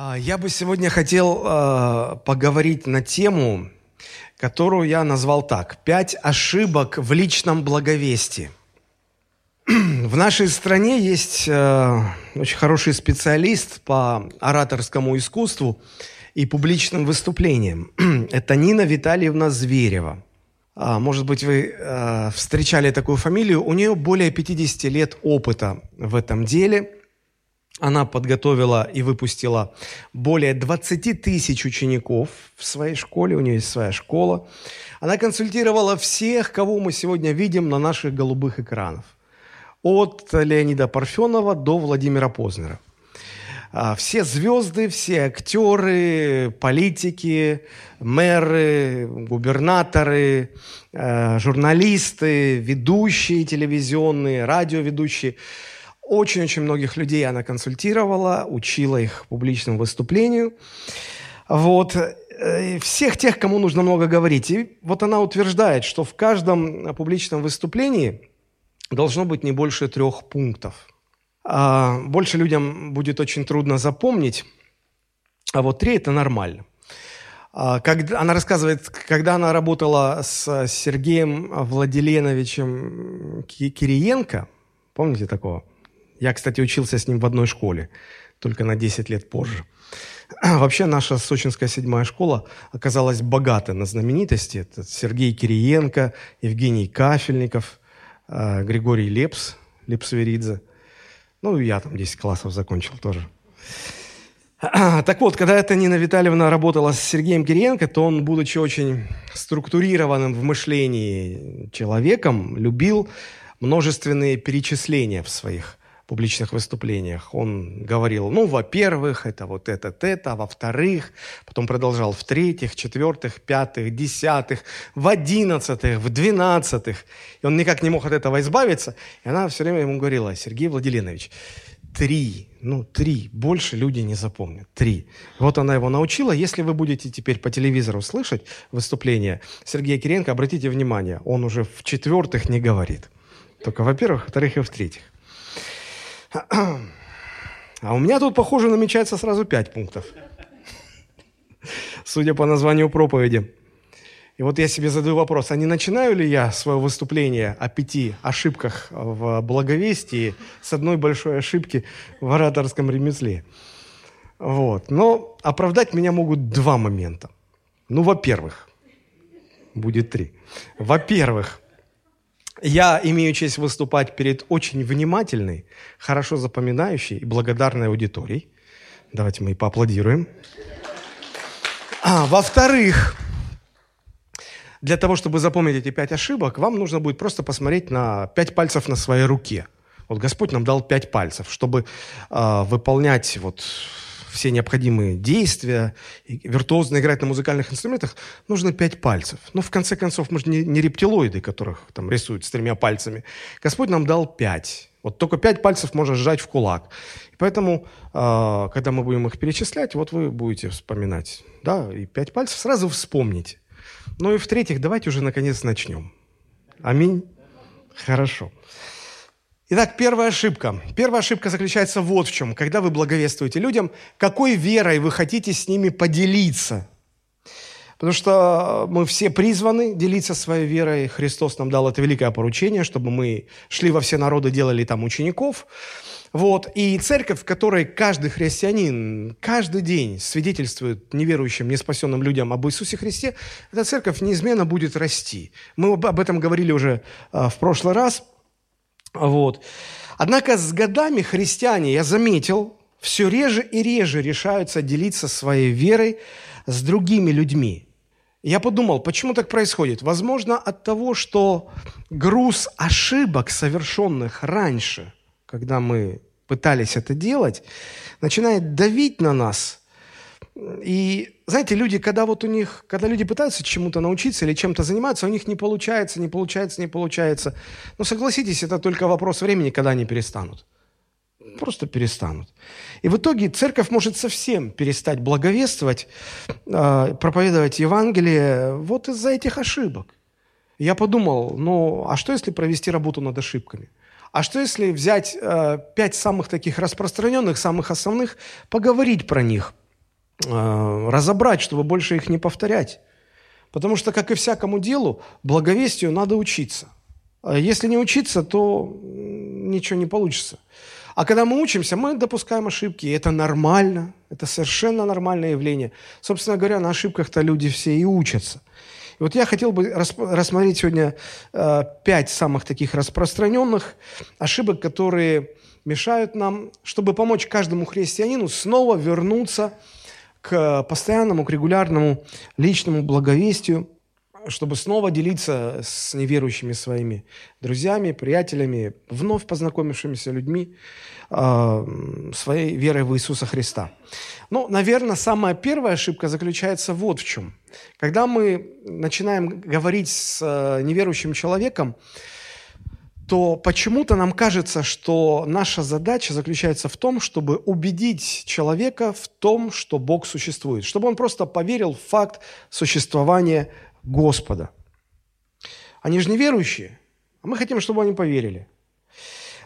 А, я бы сегодня хотел э, поговорить на тему, которую я назвал так «Пять ошибок в личном благовестии». В нашей стране есть э, очень хороший специалист по ораторскому искусству и публичным выступлениям. Это Нина Витальевна Зверева. А, может быть, вы э, встречали такую фамилию. У нее более 50 лет опыта в этом деле – она подготовила и выпустила более 20 тысяч учеников в своей школе, у нее есть своя школа. Она консультировала всех, кого мы сегодня видим на наших голубых экранах. От Леонида Парфенова до Владимира Познера. А, все звезды, все актеры, политики, мэры, губернаторы, э, журналисты, ведущие телевизионные, радиоведущие – очень-очень многих людей она консультировала, учила их публичному выступлению. Вот. Э, всех тех, кому нужно много говорить. И вот она утверждает, что в каждом публичном выступлении должно быть не больше трех пунктов. А больше людям будет очень трудно запомнить, а вот три – это нормально. А, когда, она рассказывает, когда она работала с Сергеем Владиленовичем Кириенко, помните такого? Я, кстати, учился с ним в одной школе, только на 10 лет позже. Вообще наша сочинская седьмая школа оказалась богатой на знаменитости. Это Сергей Кириенко, Евгений Кафельников, э, Григорий Лепс, Лепсверидзе. Ну, я там 10 классов закончил тоже. Так вот, когда эта Нина Витальевна работала с Сергеем Кириенко, то он, будучи очень структурированным в мышлении человеком, любил множественные перечисления в своих публичных выступлениях. Он говорил, ну, во-первых, это вот это, это, а во-вторых, потом продолжал в-третьих, четвертых, пятых, десятых, в одиннадцатых, в двенадцатых. И он никак не мог от этого избавиться. И она все время ему говорила, Сергей Владимирович, три, ну, три, больше люди не запомнят, три. Вот она его научила. Если вы будете теперь по телевизору слышать выступление Сергея Киренко, обратите внимание, он уже в четвертых не говорит. Только во-первых, во-вторых и в-третьих. А у меня тут, похоже, намечается сразу пять пунктов. Судя по названию проповеди. И вот я себе задаю вопрос, а не начинаю ли я свое выступление о пяти ошибках в благовестии с одной большой ошибки в ораторском ремесле? Вот. Но оправдать меня могут два момента. Ну, во-первых, будет три. Во-первых, я имею честь выступать перед очень внимательной, хорошо запоминающей и благодарной аудиторией. Давайте мы и поаплодируем. А, во-вторых, для того, чтобы запомнить эти пять ошибок, вам нужно будет просто посмотреть на пять пальцев на своей руке. Вот Господь нам дал пять пальцев, чтобы э, выполнять вот все необходимые действия, виртуозно играть на музыкальных инструментах, нужно пять пальцев. Но в конце концов, мы же не, не рептилоиды, которых там рисуют с тремя пальцами. Господь нам дал пять. Вот только пять пальцев можно сжать в кулак. И поэтому, э, когда мы будем их перечислять, вот вы будете вспоминать. Да, и пять пальцев сразу вспомните. Ну и в-третьих, давайте уже наконец начнем. Аминь. Хорошо. Итак, первая ошибка. Первая ошибка заключается вот в чем. Когда вы благовествуете людям, какой верой вы хотите с ними поделиться? Потому что мы все призваны делиться своей верой. Христос нам дал это великое поручение, чтобы мы шли во все народы, делали там учеников. Вот. И церковь, в которой каждый христианин каждый день свидетельствует неверующим, неспасенным людям об Иисусе Христе, эта церковь неизменно будет расти. Мы об этом говорили уже а, в прошлый раз – вот. Однако с годами христиане, я заметил, все реже и реже решаются делиться своей верой с другими людьми. Я подумал, почему так происходит? Возможно, от того, что груз ошибок, совершенных раньше, когда мы пытались это делать, начинает давить на нас. И знаете, люди, когда вот у них, когда люди пытаются чему-то научиться или чем-то заниматься, у них не получается, не получается, не получается. Но согласитесь, это только вопрос времени, когда они перестанут. Просто перестанут. И в итоге церковь может совсем перестать благовествовать, э, проповедовать Евангелие вот из-за этих ошибок. Я подумал, ну а что если провести работу над ошибками? А что если взять э, пять самых таких распространенных, самых основных, поговорить про них – разобрать, чтобы больше их не повторять. Потому что, как и всякому делу, благовестию надо учиться. А если не учиться, то ничего не получится. А когда мы учимся, мы допускаем ошибки, и это нормально, это совершенно нормальное явление. Собственно говоря, на ошибках-то люди все и учатся. И вот я хотел бы рассмотреть сегодня э, пять самых таких распространенных ошибок, которые мешают нам, чтобы помочь каждому христианину снова вернуться к постоянному, к регулярному личному благовестию, чтобы снова делиться с неверующими своими друзьями, приятелями, вновь познакомившимися людьми э, своей верой в Иисуса Христа. Ну, наверное, самая первая ошибка заключается вот в чем. Когда мы начинаем говорить с э, неверующим человеком, то почему-то нам кажется, что наша задача заключается в том, чтобы убедить человека в том, что Бог существует, чтобы он просто поверил в факт существования Господа. Они же неверующие, а мы хотим, чтобы они поверили.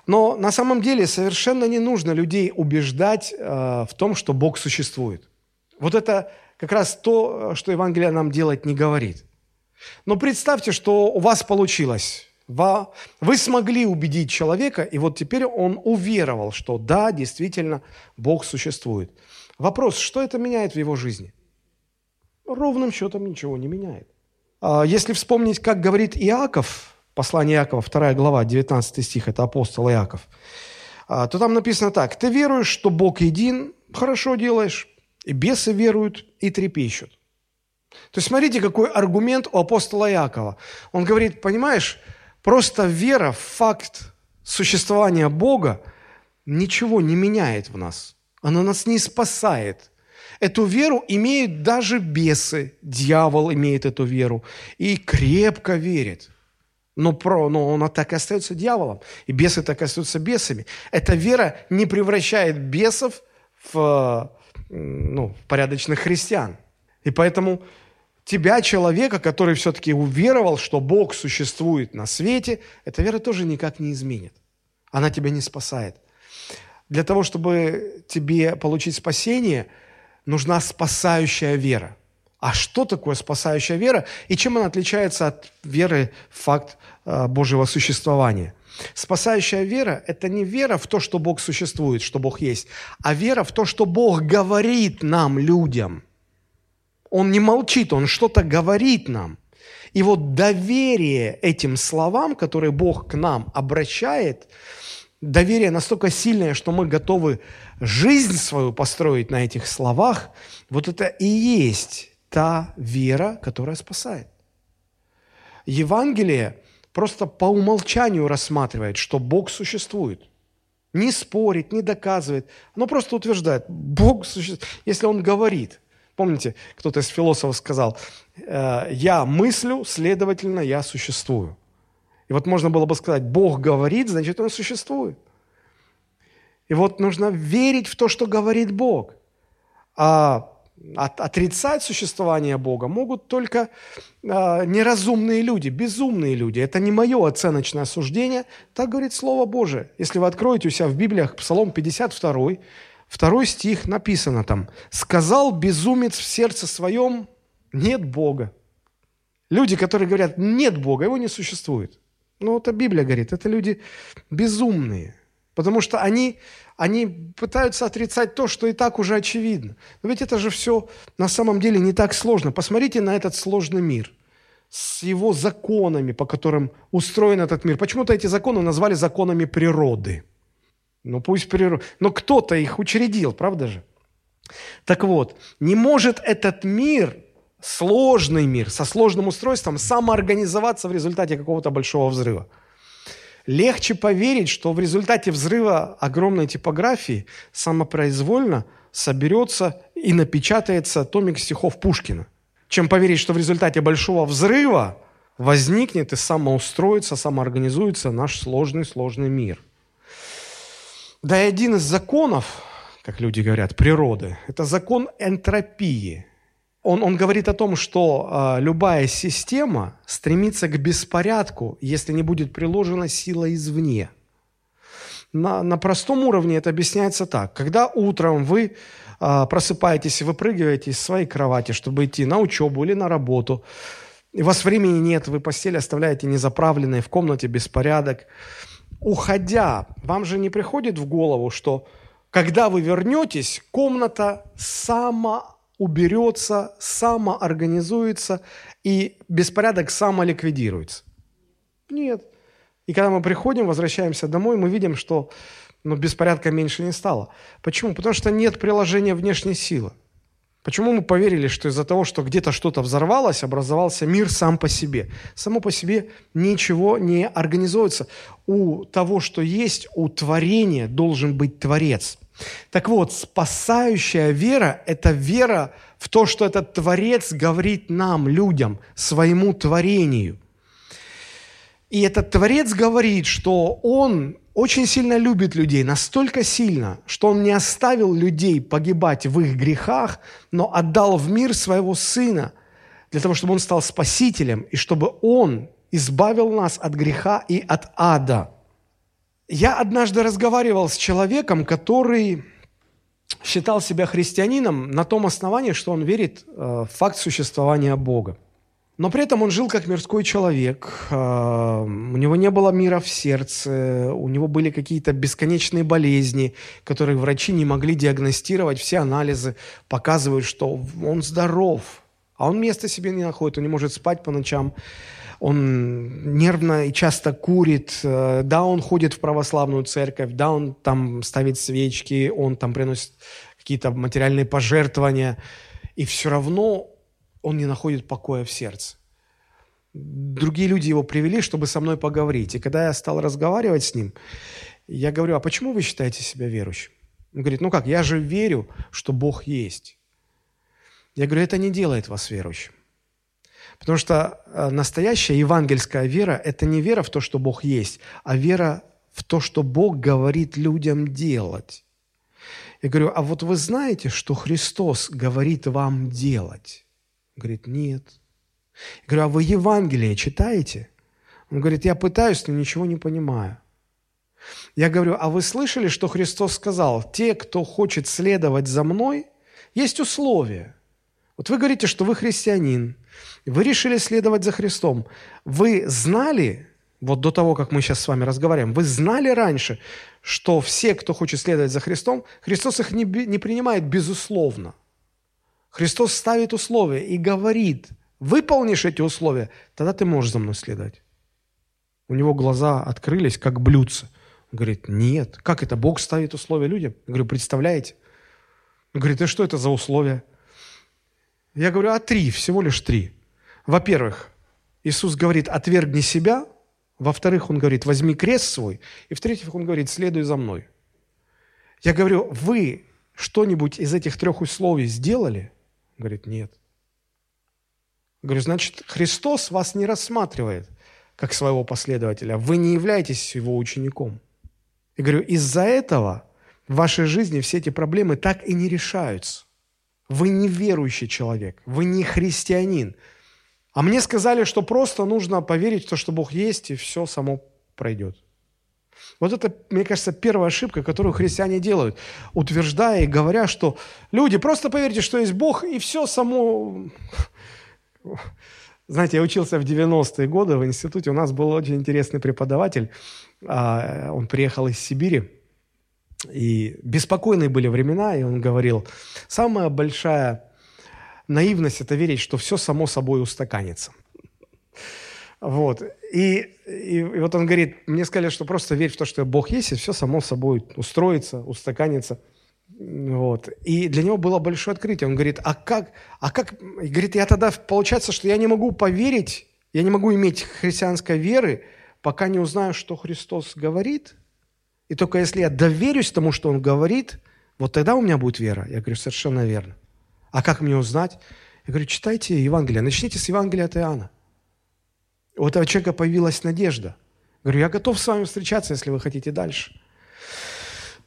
Но на самом деле совершенно не нужно людей убеждать э, в том, что Бог существует. Вот это как раз то, что Евангелие нам делать не говорит. Но представьте, что у вас получилось вы смогли убедить человека, и вот теперь он уверовал, что да, действительно, Бог существует. Вопрос, что это меняет в его жизни? Ровным счетом ничего не меняет. А если вспомнить, как говорит Иаков, послание Иакова, 2 глава, 19 стих, это апостол Иаков, а, то там написано так, «Ты веруешь, что Бог един, хорошо делаешь, и бесы веруют и трепещут». То есть смотрите, какой аргумент у апостола Иакова. Он говорит, понимаешь, Просто вера в факт существования Бога ничего не меняет в нас. Она нас не спасает. Эту веру имеют даже бесы. Дьявол имеет эту веру и крепко верит. Но, про, но он так и остается дьяволом. И бесы так и остаются бесами. Эта вера не превращает бесов в, ну, в порядочных христиан. И поэтому тебя, человека, который все-таки уверовал, что Бог существует на свете, эта вера тоже никак не изменит. Она тебя не спасает. Для того, чтобы тебе получить спасение, нужна спасающая вера. А что такое спасающая вера и чем она отличается от веры в факт э, Божьего существования? Спасающая вера – это не вера в то, что Бог существует, что Бог есть, а вера в то, что Бог говорит нам, людям – он не молчит, он что-то говорит нам. И вот доверие этим словам, которые Бог к нам обращает, доверие настолько сильное, что мы готовы жизнь свою построить на этих словах, вот это и есть та вера, которая спасает. Евангелие просто по умолчанию рассматривает, что Бог существует. Не спорит, не доказывает. Оно просто утверждает, Бог существует. Если Он говорит, Помните, кто-то из философов сказал, «Э, я мыслю, следовательно, я существую. И вот можно было бы сказать, Бог говорит, значит, Он существует. И вот нужно верить в то, что говорит Бог. А отрицать существование Бога могут только э, неразумные люди, безумные люди. Это не мое оценочное суждение, так говорит Слово Божие. Если вы откроете у себя в Библиях Псалом 52, Второй стих написано там. «Сказал безумец в сердце своем, нет Бога». Люди, которые говорят, нет Бога, его не существует. Ну, это Библия говорит, это люди безумные. Потому что они, они пытаются отрицать то, что и так уже очевидно. Но ведь это же все на самом деле не так сложно. Посмотрите на этот сложный мир с его законами, по которым устроен этот мир. Почему-то эти законы назвали законами природы – ну пусть природа. Но кто-то их учредил, правда же? Так вот, не может этот мир, сложный мир, со сложным устройством, самоорганизоваться в результате какого-то большого взрыва. Легче поверить, что в результате взрыва огромной типографии самопроизвольно соберется и напечатается томик стихов Пушкина, чем поверить, что в результате большого взрыва возникнет и самоустроится, самоорганизуется наш сложный-сложный мир – да и один из законов, как люди говорят, природы, это закон энтропии. Он, он говорит о том, что э, любая система стремится к беспорядку, если не будет приложена сила извне. На, на простом уровне это объясняется так. Когда утром вы а, просыпаетесь и выпрыгиваете из своей кровати, чтобы идти на учебу или на работу. И у вас времени нет, вы постель оставляете незаправленной, в комнате беспорядок. Уходя, вам же не приходит в голову, что когда вы вернетесь, комната сама уберется, самоорганизуется, и беспорядок самоликвидируется. Нет. И когда мы приходим, возвращаемся домой, мы видим, что ну, беспорядка меньше не стало. Почему? Потому что нет приложения внешней силы. Почему мы поверили, что из-за того, что где-то что-то взорвалось, образовался мир сам по себе? Само по себе ничего не организуется. У того, что есть, у творения должен быть Творец. Так вот, спасающая вера – это вера в то, что этот Творец говорит нам, людям, своему творению. И этот Творец говорит, что Он очень сильно любит людей, настолько сильно, что Он не оставил людей погибать в их грехах, но отдал в мир своего Сына, для того, чтобы Он стал Спасителем, и чтобы Он избавил нас от греха и от ада. Я однажды разговаривал с человеком, который считал себя христианином на том основании, что он верит э, в факт существования Бога. Но при этом он жил как мирской человек, а, у него не было мира в сердце, у него были какие-то бесконечные болезни, которые врачи не могли диагностировать, все анализы показывают, что он здоров, а он места себе не находит, он не может спать по ночам, он нервно и часто курит, э, да, он ходит в православную церковь, да, он там ставит свечки, он там приносит какие-то материальные пожертвования, и все равно он не находит покоя в сердце. Другие люди его привели, чтобы со мной поговорить. И когда я стал разговаривать с ним, я говорю, а почему вы считаете себя верующим? Он говорит, ну как, я же верю, что Бог есть. Я говорю, это не делает вас верующим. Потому что э, настоящая евангельская вера – это не вера в то, что Бог есть, а вера в то, что Бог говорит людям делать. Я говорю, а вот вы знаете, что Христос говорит вам делать? Говорит, нет. Я говорю, а вы Евангелие читаете? Он говорит, я пытаюсь, но ничего не понимаю. Я говорю, а вы слышали, что Христос сказал, те, кто хочет следовать за мной, есть условия. Вот вы говорите, что вы христианин, вы решили следовать за Христом. Вы знали, вот до того, как мы сейчас с вами разговариваем, вы знали раньше, что все, кто хочет следовать за Христом, Христос их не, не принимает безусловно. Христос ставит условия и говорит, выполнишь эти условия, тогда ты можешь за мной следовать. У него глаза открылись, как блюдца. Он говорит, нет. Как это? Бог ставит условия людям? Я говорю, представляете? Он говорит, а что это за условия? Я говорю, а три, всего лишь три. Во-первых, Иисус говорит, отвергни себя. Во-вторых, Он говорит, возьми крест свой. И в-третьих, Он говорит, следуй за мной. Я говорю, вы что-нибудь из этих трех условий сделали – Говорит, нет. Говорю, значит, Христос вас не рассматривает как своего последователя. Вы не являетесь его учеником. И говорю, из-за этого в вашей жизни все эти проблемы так и не решаются. Вы не верующий человек, вы не христианин. А мне сказали, что просто нужно поверить в то, что Бог есть, и все само пройдет. Вот это, мне кажется, первая ошибка, которую христиане делают, утверждая и говоря, что люди, просто поверьте, что есть Бог, и все само... Знаете, я учился в 90-е годы в институте, у нас был очень интересный преподаватель, а, он приехал из Сибири, и беспокойные были времена, и он говорил, самая большая наивность – это верить, что все само собой устаканится. Вот. И, и, и вот он говорит, мне сказали, что просто верь в то, что Бог есть, и все само собой устроится, устаканится. Вот. И для него было большое открытие. Он говорит, а как, а как, и говорит, я тогда, получается, что я не могу поверить, я не могу иметь христианской веры, пока не узнаю, что Христос говорит. И только если я доверюсь тому, что Он говорит, вот тогда у меня будет вера. Я говорю, совершенно верно. А как мне узнать? Я говорю, читайте Евангелие. Начните с Евангелия от Иоанна. У этого человека появилась надежда. Говорю, я готов с вами встречаться, если вы хотите дальше.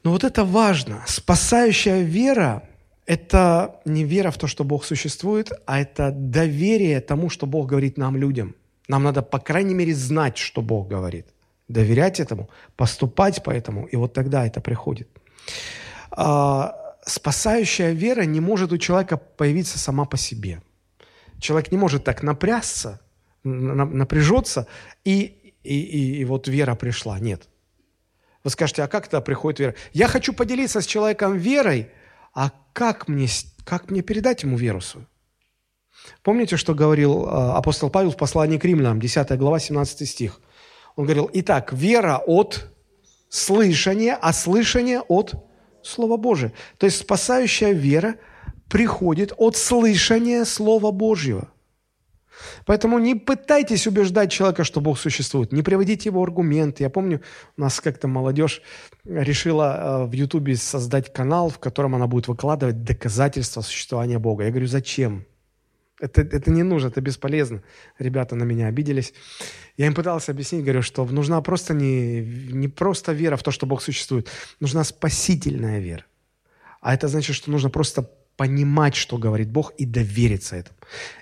Но вот это важно. Спасающая вера – это не вера в то, что Бог существует, а это доверие тому, что Бог говорит нам, людям. Нам надо, по крайней мере, знать, что Бог говорит. Доверять этому, поступать по этому, и вот тогда это приходит. А, спасающая вера не может у человека появиться сама по себе. Человек не может так напрясться, напряжется, и, и, и, и вот вера пришла. Нет. Вы скажете, а как тогда приходит вера? Я хочу поделиться с человеком верой, а как мне, как мне передать ему веру свою? Помните, что говорил а, апостол Павел в послании к римлянам, 10 глава, 17 стих? Он говорил, итак, вера от слышания, а слышание от Слова Божия. То есть спасающая вера приходит от слышания Слова Божьего. Поэтому не пытайтесь убеждать человека, что Бог существует. Не приводите его аргументы. Я помню, у нас как-то молодежь решила э, в Ютубе создать канал, в котором она будет выкладывать доказательства существования Бога. Я говорю, зачем? Это, это не нужно, это бесполезно. Ребята на меня обиделись. Я им пытался объяснить, говорю, что нужна просто не, не просто вера в то, что Бог существует. Нужна спасительная вера. А это значит, что нужно просто понимать, что говорит Бог, и довериться этому.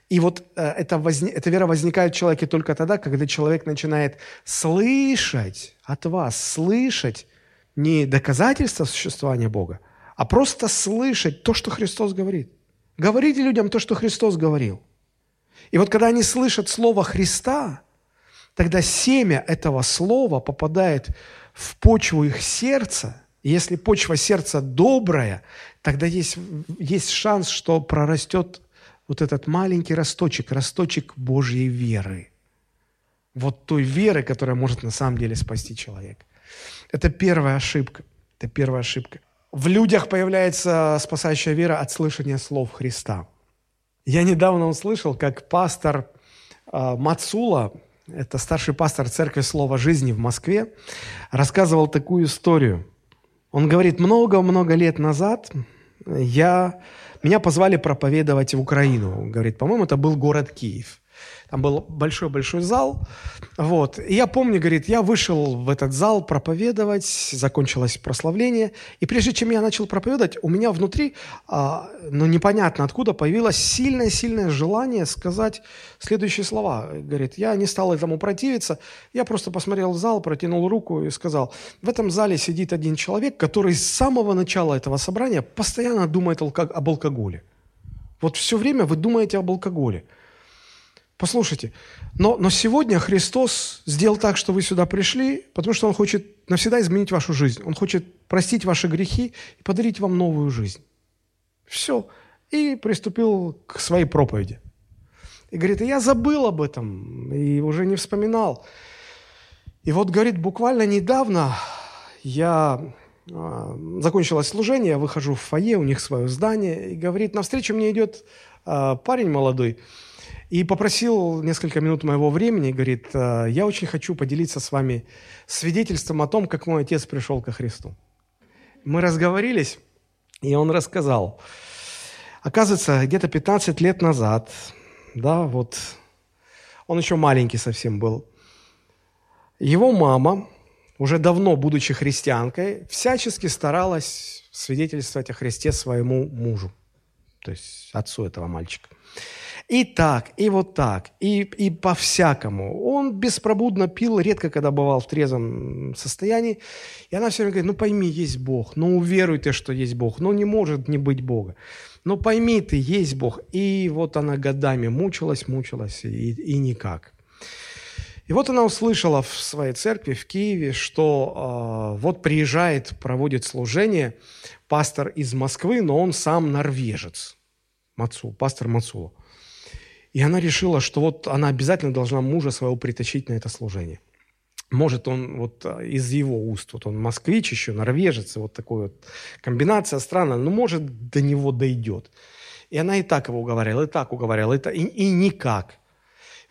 И вот э, эта, возне, эта вера возникает в человеке только тогда, когда человек начинает слышать от вас, слышать не доказательства существования Бога, а просто слышать то, что Христос говорит. Говорите людям то, что Христос говорил. И вот когда они слышат Слово Христа, тогда семя этого Слова попадает в почву их сердца. И если почва сердца добрая, тогда есть, есть шанс, что прорастет вот этот маленький росточек, росточек Божьей веры. Вот той веры, которая может на самом деле спасти человека. Это первая ошибка. Это первая ошибка. В людях появляется спасающая вера от слышания слов Христа. Я недавно услышал, как пастор э, Мацула, это старший пастор церкви Слова Жизни в Москве, рассказывал такую историю. Он говорит, много-много лет назад я, меня позвали проповедовать в Украину. Он говорит, по-моему, это был город Киев. Там был большой-большой зал. Вот. И я помню, говорит, я вышел в этот зал проповедовать, закончилось прославление. И прежде чем я начал проповедовать, у меня внутри, а, ну непонятно откуда, появилось сильное-сильное желание сказать следующие слова. Говорит, я не стал этому противиться, я просто посмотрел в зал, протянул руку и сказал, в этом зале сидит один человек, который с самого начала этого собрания постоянно думает об алкоголе. Вот все время вы думаете об алкоголе. Послушайте, но, но сегодня Христос сделал так, что вы сюда пришли, потому что Он хочет навсегда изменить вашу жизнь. Он хочет простить ваши грехи и подарить вам новую жизнь. Все. И приступил к своей проповеди. И говорит, я забыл об этом и уже не вспоминал. И вот, говорит, буквально недавно я э, закончилось служение, я выхожу в фойе, у них свое здание, и говорит, навстречу мне идет э, парень молодой, и попросил несколько минут моего времени, говорит, «Э, я очень хочу поделиться с вами свидетельством о том, как мой отец пришел ко Христу. Мы разговорились, и он рассказал. Оказывается, где-то 15 лет назад, да, вот, он еще маленький совсем был, его мама, уже давно будучи христианкой, всячески старалась свидетельствовать о Христе своему мужу, то есть отцу этого мальчика. И так, и вот так, и, и по-всякому. Он беспробудно пил, редко когда бывал в трезвом состоянии. И она все время говорит, ну пойми, есть Бог, ну уверуй ты, что есть Бог, ну не может не быть Бога. Ну пойми ты, есть Бог. И вот она годами мучилась, мучилась, и, и никак. И вот она услышала в своей церкви в Киеве, что э, вот приезжает, проводит служение пастор из Москвы, но он сам норвежец. Мацу, пастор Мацула. И она решила, что вот она обязательно должна мужа своего притащить на это служение. Может, он вот а, из его уст, вот он москвич еще, норвежец, вот такой вот комбинация странная, но может до него дойдет. И она и так его уговаривала, и так уговаривала, и, так, и, и никак.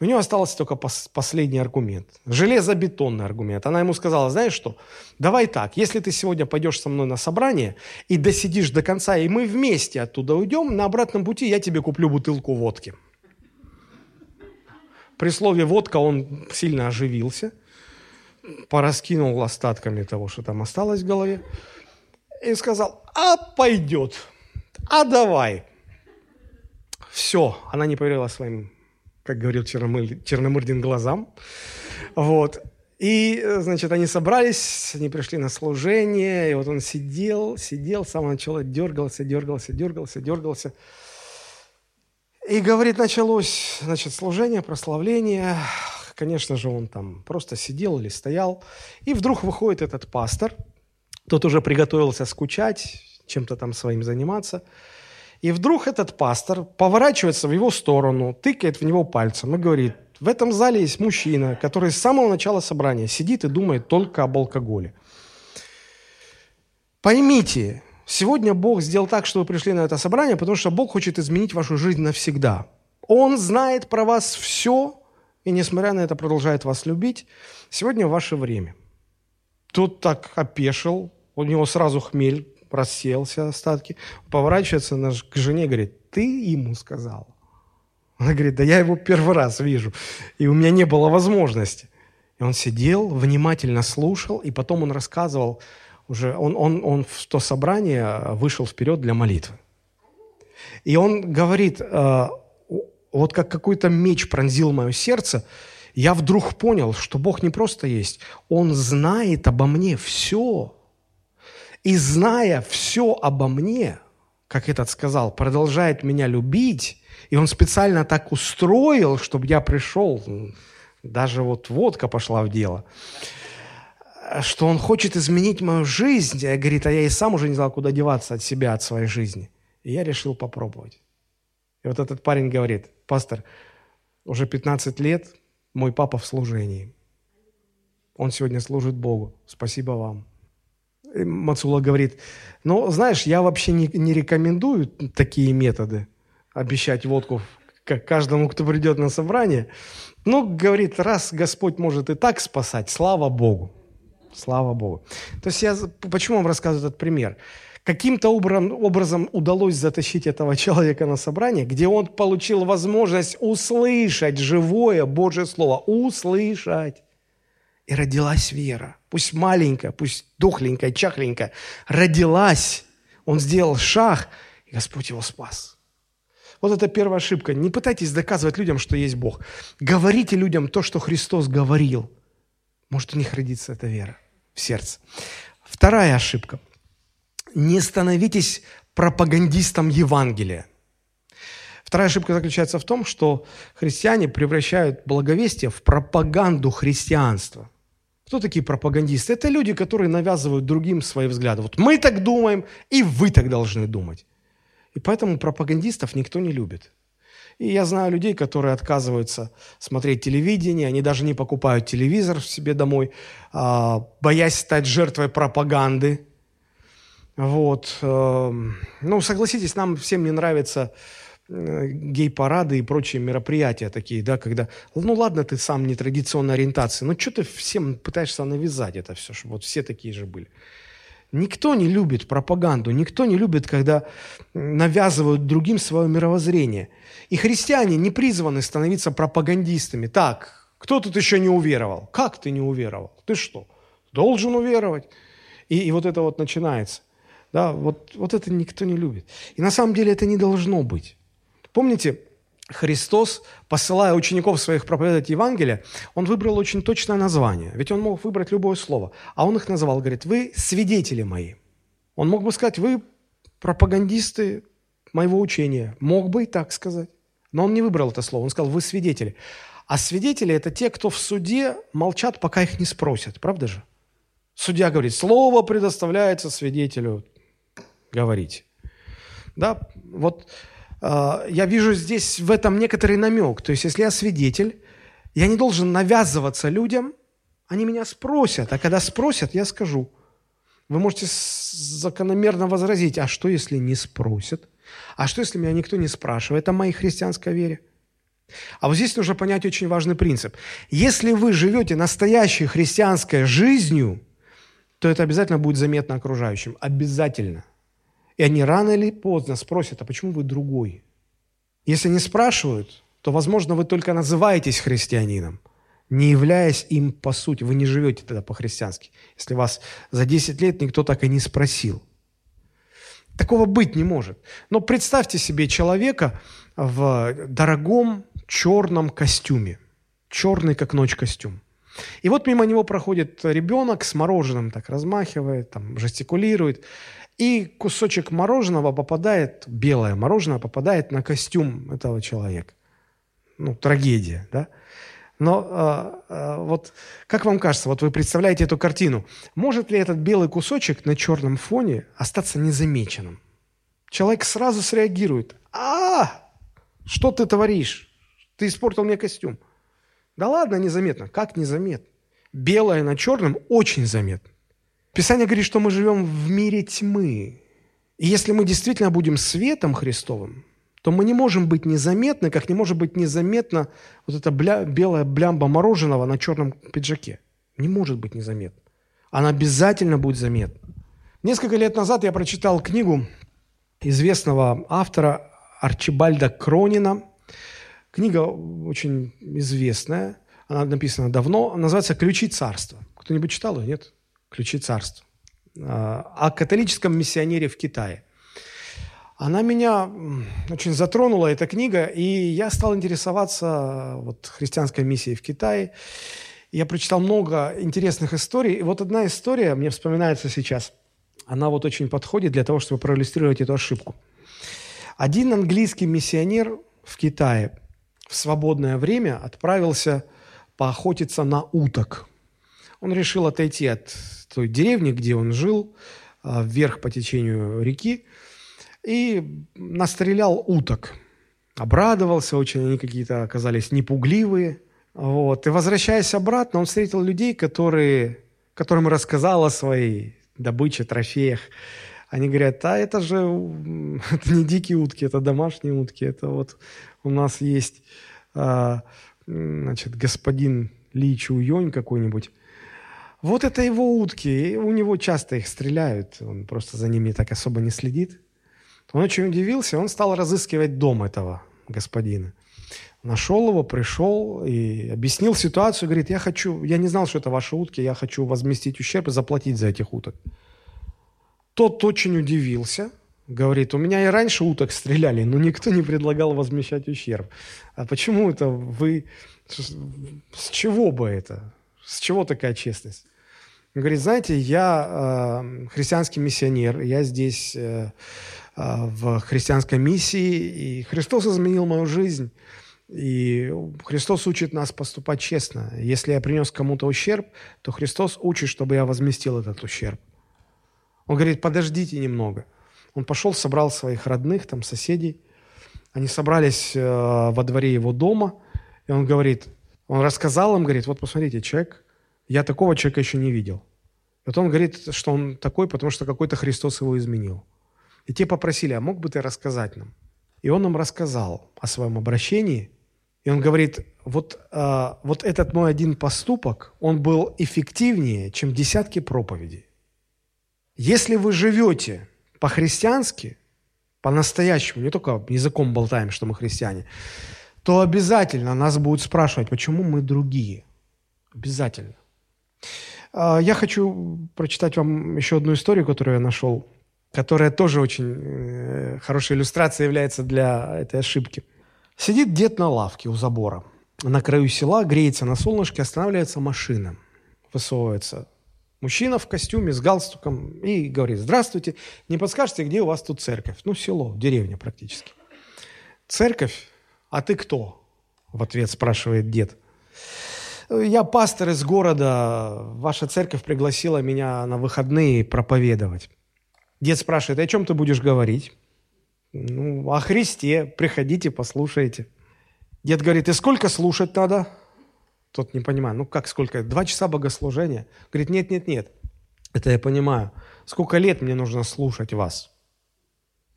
У нее остался только пос, последний аргумент. Железобетонный аргумент. Она ему сказала, знаешь что, давай так, если ты сегодня пойдешь со мной на собрание и досидишь до конца, и мы вместе оттуда уйдем, на обратном пути я тебе куплю бутылку водки. При слове «водка» он сильно оживился, пораскинул остатками того, что там осталось в голове, и сказал, а пойдет, а давай. Все, она не поверила своим, как говорил Черномыр, Черномырдин, глазам. Вот. И, значит, они собрались, они пришли на служение, и вот он сидел, сидел, с самого начала дергался, дергался, дергался, дергался. И, говорит, началось, значит, служение, прославление. Конечно же, он там просто сидел или стоял. И вдруг выходит этот пастор. Тот уже приготовился скучать, чем-то там своим заниматься. И вдруг этот пастор поворачивается в его сторону, тыкает в него пальцем и говорит, в этом зале есть мужчина, который с самого начала собрания сидит и думает только об алкоголе. Поймите, сегодня Бог сделал так, что вы пришли на это собрание, потому что Бог хочет изменить вашу жизнь навсегда. Он знает про вас все, и несмотря на это продолжает вас любить. Сегодня ваше время. Тут так опешил, у него сразу хмель рассеялся остатки, поворачивается к жене и говорит, ты ему сказал. Она говорит, да я его первый раз вижу, и у меня не было возможности. И он сидел, внимательно слушал, и потом он рассказывал, уже он, он, он в то собрание вышел вперед для молитвы. И он говорит, э, вот как какой-то меч пронзил мое сердце, я вдруг понял, что Бог не просто есть, Он знает обо мне все. И зная все обо мне, как этот сказал, продолжает меня любить, и он специально так устроил, чтобы я пришел, даже вот водка пошла в дело, что он хочет изменить мою жизнь. Говорит, а я и сам уже не знал, куда деваться от себя, от своей жизни. И я решил попробовать. И вот этот парень говорит, пастор, уже 15 лет мой папа в служении. Он сегодня служит Богу. Спасибо вам. И Мацула говорит, ну, знаешь, я вообще не, не рекомендую такие методы обещать водку каждому, кто придет на собрание. Ну, говорит, раз Господь может и так спасать, слава Богу. Слава Богу. То есть я, почему вам рассказываю этот пример? Каким-то образом, удалось затащить этого человека на собрание, где он получил возможность услышать живое Божье Слово. Услышать. И родилась вера. Пусть маленькая, пусть дохленькая, чахленькая. Родилась. Он сделал шаг, и Господь его спас. Вот это первая ошибка. Не пытайтесь доказывать людям, что есть Бог. Говорите людям то, что Христос говорил. Может, у них родится эта вера в сердце. Вторая ошибка. Не становитесь пропагандистом Евангелия. Вторая ошибка заключается в том, что христиане превращают благовестие в пропаганду христианства. Кто такие пропагандисты? Это люди, которые навязывают другим свои взгляды. Вот мы так думаем, и вы так должны думать. И поэтому пропагандистов никто не любит. И я знаю людей, которые отказываются смотреть телевидение, они даже не покупают телевизор себе домой, а, боясь стать жертвой пропаганды. Вот. Эм, ну, согласитесь, нам всем не нравятся э, гей-парады и прочие мероприятия такие, да, когда, ну ладно, ты сам не традиционной ориентации, но что ты всем пытаешься навязать это все, чтобы вот все такие же были. Никто не любит пропаганду, никто не любит, когда навязывают другим свое мировоззрение. И христиане не призваны становиться пропагандистами. Так, кто тут еще не уверовал? Как ты не уверовал? Ты что, должен уверовать? И, и вот это вот начинается. Да, вот, вот это никто не любит. И на самом деле это не должно быть. Помните, Христос, посылая учеников своих проповедовать Евангелие, он выбрал очень точное название. Ведь он мог выбрать любое слово. А он их называл, говорит, вы свидетели мои. Он мог бы сказать, вы пропагандисты моего учения. Мог бы и так сказать. Но он не выбрал это слово. Он сказал, вы свидетели. А свидетели – это те, кто в суде молчат, пока их не спросят. Правда же? Судья говорит, слово предоставляется свидетелю говорить. Да, вот я вижу здесь в этом некоторый намек. То есть, если я свидетель, я не должен навязываться людям, они меня спросят, а когда спросят, я скажу. Вы можете закономерно возразить, а что, если не спросят? А что, если меня никто не спрашивает о моей христианской вере? А вот здесь нужно понять очень важный принцип. Если вы живете настоящей христианской жизнью, то это обязательно будет заметно окружающим. Обязательно. И они рано или поздно спросят, а почему вы другой? Если не спрашивают, то, возможно, вы только называетесь христианином, не являясь им по сути. Вы не живете тогда по-христиански, если вас за 10 лет никто так и не спросил. Такого быть не может. Но представьте себе человека в дорогом черном костюме. Черный, как ночь, костюм. И вот мимо него проходит ребенок с мороженым, так размахивает, там, жестикулирует. И кусочек мороженого попадает, белое мороженое попадает на костюм этого человека. Ну, трагедия, да? Но э, э, вот как вам кажется, вот вы представляете эту картину, может ли этот белый кусочек на черном фоне остаться незамеченным? Человек сразу среагирует. А, что ты творишь? Ты испортил мне костюм. Да ладно, незаметно. Как незаметно? Белое на черном очень заметно. Писание говорит, что мы живем в мире тьмы. И если мы действительно будем светом Христовым, то мы не можем быть незаметны, как не может быть незаметно вот эта бля, белая блямба мороженого на черном пиджаке. Не может быть незаметно. Она обязательно будет заметна. Несколько лет назад я прочитал книгу известного автора Арчибальда Кронина. Книга очень известная, она написана давно, называется «Ключи царства». Кто-нибудь читал ее? Нет? «Ключи царства». А, о католическом миссионере в Китае. Она меня очень затронула, эта книга, и я стал интересоваться вот, христианской миссией в Китае. Я прочитал много интересных историй. И вот одна история мне вспоминается сейчас. Она вот очень подходит для того, чтобы проиллюстрировать эту ошибку. Один английский миссионер в Китае в свободное время отправился поохотиться на уток. Он решил отойти от той деревни, где он жил, а, вверх по течению реки, и настрелял уток. Обрадовался очень, они какие-то оказались непугливые. Вот. И возвращаясь обратно, он встретил людей, которые, которым рассказал о своей добыче, трофеях. Они говорят, а это же это не дикие утки, это домашние утки. Это вот у нас есть а, значит, господин Ли Чуйонь какой-нибудь. Вот это его утки, и у него часто их стреляют, он просто за ними так особо не следит. Он очень удивился, он стал разыскивать дом этого господина. Нашел его, пришел и объяснил ситуацию, говорит, я хочу, я не знал, что это ваши утки, я хочу возместить ущерб и заплатить за этих уток. Тот очень удивился, говорит, у меня и раньше уток стреляли, но никто не предлагал возмещать ущерб. А почему это вы, с чего бы это? С чего такая честность? Говорит, знаете, я э, христианский миссионер, я здесь э, э, в христианской миссии, и Христос изменил мою жизнь. И Христос учит нас поступать честно. Если я принес кому-то ущерб, то Христос учит, чтобы я возместил этот ущерб. Он говорит, подождите немного. Он пошел, собрал своих родных, там, соседей. Они собрались э, во дворе его дома, и он говорит, он рассказал им, говорит, вот посмотрите, человек, я такого человека еще не видел. Вот он говорит, что он такой, потому что какой-то Христос его изменил. И те попросили, а мог бы ты рассказать нам? И он нам рассказал о своем обращении. И он говорит, вот, э, вот этот мой один поступок, он был эффективнее, чем десятки проповедей. Если вы живете по-христиански, по-настоящему, не только языком болтаем, что мы христиане, то обязательно нас будут спрашивать, почему мы другие. Обязательно. А, я хочу прочитать вам еще одну историю, которую я нашел, которая тоже очень э, хорошей иллюстрацией является для этой ошибки. Сидит дед на лавке у забора. На краю села греется на солнышке, останавливается машина. Высовывается мужчина в костюме с галстуком и говорит, здравствуйте, не подскажете, где у вас тут церковь? Ну, село, деревня практически. Церковь? А ты кто? В ответ спрашивает дед. Я пастор из города, ваша церковь пригласила меня на выходные проповедовать. Дед спрашивает, о чем ты будешь говорить? Ну, о Христе, приходите, послушайте. Дед говорит, и сколько слушать надо? Тот не понимает, ну как сколько? Два часа богослужения? Говорит, нет, нет, нет, это я понимаю. Сколько лет мне нужно слушать вас?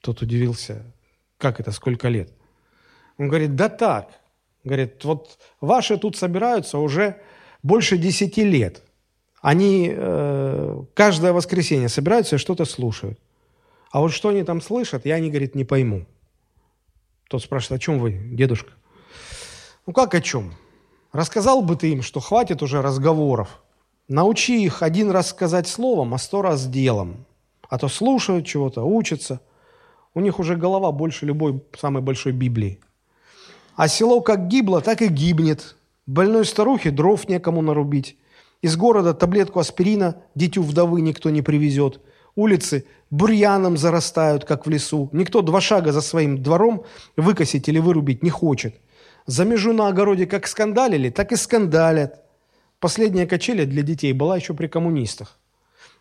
Тот удивился, как это, сколько лет? Он говорит, да так, Говорит, вот ваши тут собираются уже больше десяти лет. Они э, каждое воскресенье собираются и что-то слушают. А вот что они там слышат, я, не, говорит, не пойму. Тот спрашивает, о чем вы, дедушка? Ну как о чем? Рассказал бы ты им, что хватит уже разговоров. Научи их один раз сказать словом, а сто раз делом. А то слушают чего-то, учатся. У них уже голова больше любой самой большой Библии. А село как гибло, так и гибнет. Больной старухе дров некому нарубить. Из города таблетку аспирина дитю вдовы никто не привезет. Улицы бурьяном зарастают, как в лесу. Никто два шага за своим двором выкосить или вырубить не хочет. За межу на огороде как скандалили, так и скандалят. Последняя качеля для детей была еще при коммунистах.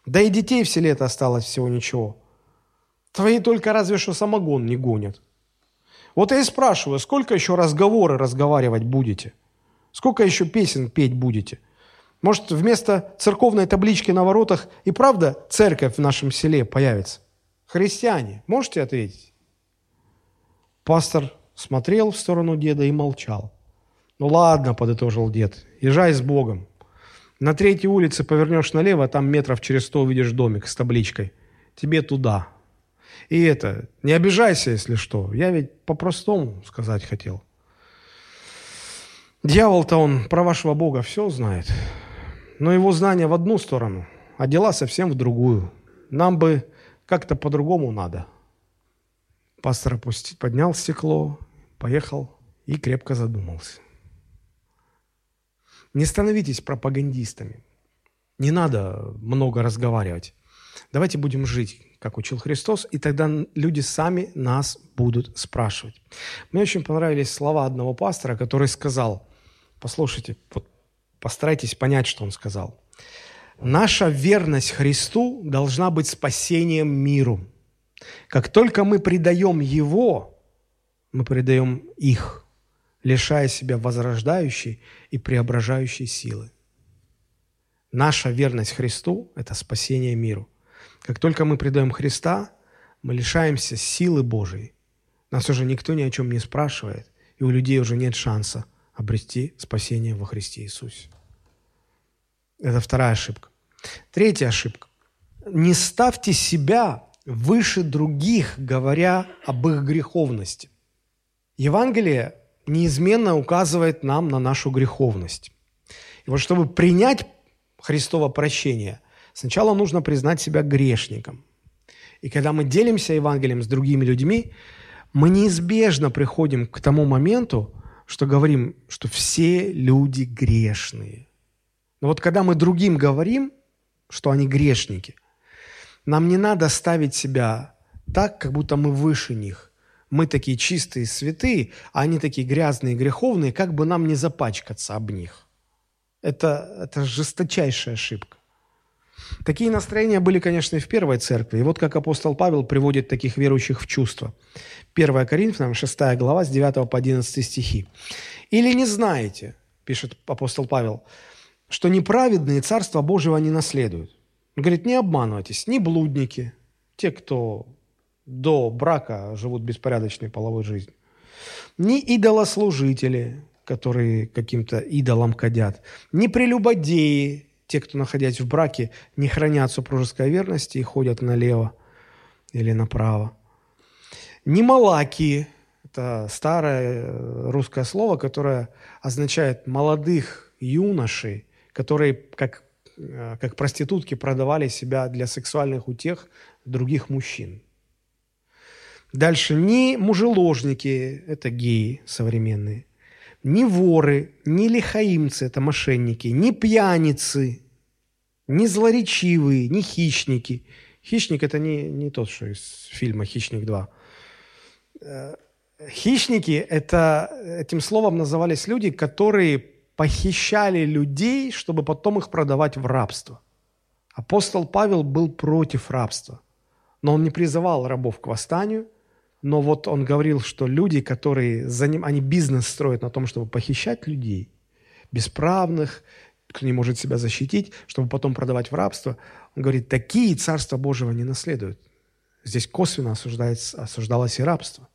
Да и детей в селе-то осталось всего ничего. Твои только разве что самогон не гонят. Вот я и спрашиваю, сколько еще разговоры разговаривать будете? Сколько еще песен петь будете? Может, вместо церковной таблички на воротах и правда церковь в нашем селе появится? Христиане, можете ответить? Пастор смотрел в сторону деда и молчал. «Ну ладно», — подытожил дед, — «езжай с Богом. На третьей улице повернешь налево, там метров через сто увидишь домик с табличкой. Тебе туда». И это, не обижайся, если что. Я ведь по-простому сказать хотел. Дьявол-то он про вашего Бога все знает. Но его знания в одну сторону, а дела совсем в другую. Нам бы как-то по-другому надо. Пастор опустил, поднял стекло, поехал и крепко задумался. Не становитесь пропагандистами. Не надо много разговаривать. Давайте будем жить, как учил Христос, и тогда люди сами нас будут спрашивать. Мне очень понравились слова одного пастора, который сказал, послушайте, вот постарайтесь понять, что он сказал. Наша верность Христу должна быть спасением миру. Как только мы предаем Его, мы предаем их, лишая себя возрождающей и преображающей силы. Наша верность Христу – это спасение миру. Как только мы предаем Христа, мы лишаемся силы Божией. Нас уже никто ни о чем не спрашивает, и у людей уже нет шанса обрести спасение во Христе Иисусе. Это вторая ошибка. Третья ошибка. Не ставьте себя выше других, говоря об их греховности. Евангелие неизменно указывает нам на нашу греховность. И вот чтобы принять Христово прощение, Сначала нужно признать себя грешником. И когда мы делимся Евангелием с другими людьми, мы неизбежно приходим к тому моменту, что говорим, что все люди грешные. Но вот когда мы другим говорим, что они грешники, нам не надо ставить себя так, как будто мы выше них. Мы такие чистые, святые, а они такие грязные, греховные, как бы нам не запачкаться об них. Это, это жесточайшая ошибка. Такие настроения были, конечно, и в первой церкви. И вот как апостол Павел приводит таких верующих в чувство. 1 Коринфянам, 6 глава, с 9 по 11 стихи. «Или не знаете, – пишет апостол Павел, – что неправедные Царство Божьего не наследуют. Он говорит, не обманывайтесь, ни блудники, те, кто до брака живут беспорядочной половой жизнью, ни идолослужители, которые каким-то идолам кадят, ни прелюбодеи, те, кто, находясь в браке, не хранят супружеской верности и ходят налево или направо. Не малаки – это старое э, русское слово, которое означает молодых юношей, которые как, э, как проститутки продавали себя для сексуальных утех других мужчин. Дальше не мужеложники – это геи современные – ни воры, ни лихаимцы – это мошенники, ни пьяницы, ни злоречивые, ни хищники. Хищник – это не, не тот, что из фильма «Хищник 2». Э, хищники – это, этим словом назывались люди, которые похищали людей, чтобы потом их продавать в рабство. Апостол Павел был против рабства, но он не призывал рабов к восстанию, но вот он говорил, что люди, которые за ним, они бизнес строят на том, чтобы похищать людей, бесправных, кто не может себя защитить, чтобы потом продавать в рабство. Он говорит, такие Царство Божьего не наследуют. Здесь косвенно осуждается, осуждалось и рабство.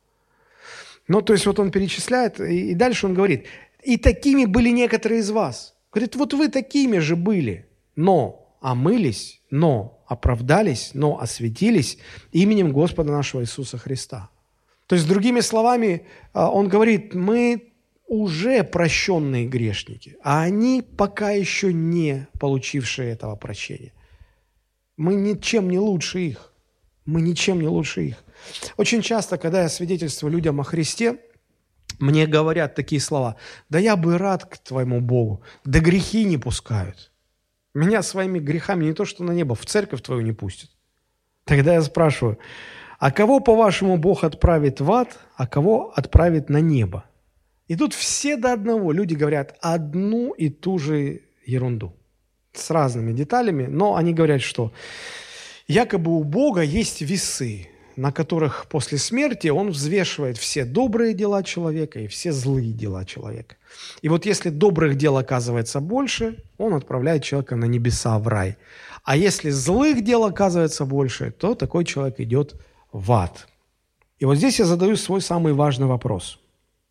Ну, то есть вот он перечисляет, и, и дальше он говорит, и такими были некоторые из вас. Говорит, вот вы такими же были, но омылись, но оправдались, но осветились именем Господа нашего Иисуса Христа. То есть, другими словами, а, он говорит, мы уже прощенные грешники, а они пока еще не получившие этого прощения. Мы ничем не лучше их. Мы ничем не лучше их. Очень часто, когда я свидетельствую людям о Христе, мне говорят такие слова, да я бы рад к твоему Богу, да грехи не пускают. Меня своими грехами не то что на небо, в церковь твою не пустят. Тогда я спрашиваю, а кого, по-вашему, Бог отправит в ад, а кого отправит на небо? И тут все до одного люди говорят одну и ту же ерунду с разными деталями, но они говорят, что якобы у Бога есть весы, на которых после смерти он взвешивает все добрые дела человека и все злые дела человека. И вот если добрых дел оказывается больше, он отправляет человека на небеса в рай. А если злых дел оказывается больше, то такой человек идет в ад. И вот здесь я задаю свой самый важный вопрос.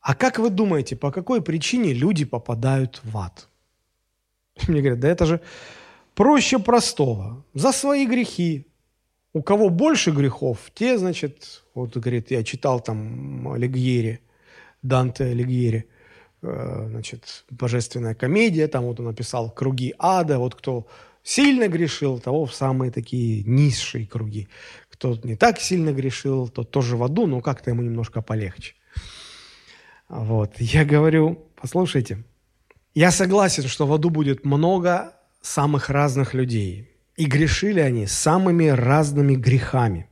А как вы думаете, по какой причине люди попадают в ад? Мне говорят, да это же проще простого. За свои грехи, у кого больше грехов, те, значит, вот говорит, я читал там Алигьери, Данте Алигьери, э, значит, божественная комедия, там вот он написал круги ада, вот кто сильно грешил, того в самые такие низшие круги. Кто не так сильно грешил, тот тоже в аду, но как-то ему немножко полегче. Вот, я говорю, послушайте, я согласен, что в аду будет много самых разных людей, и грешили они самыми разными грехами.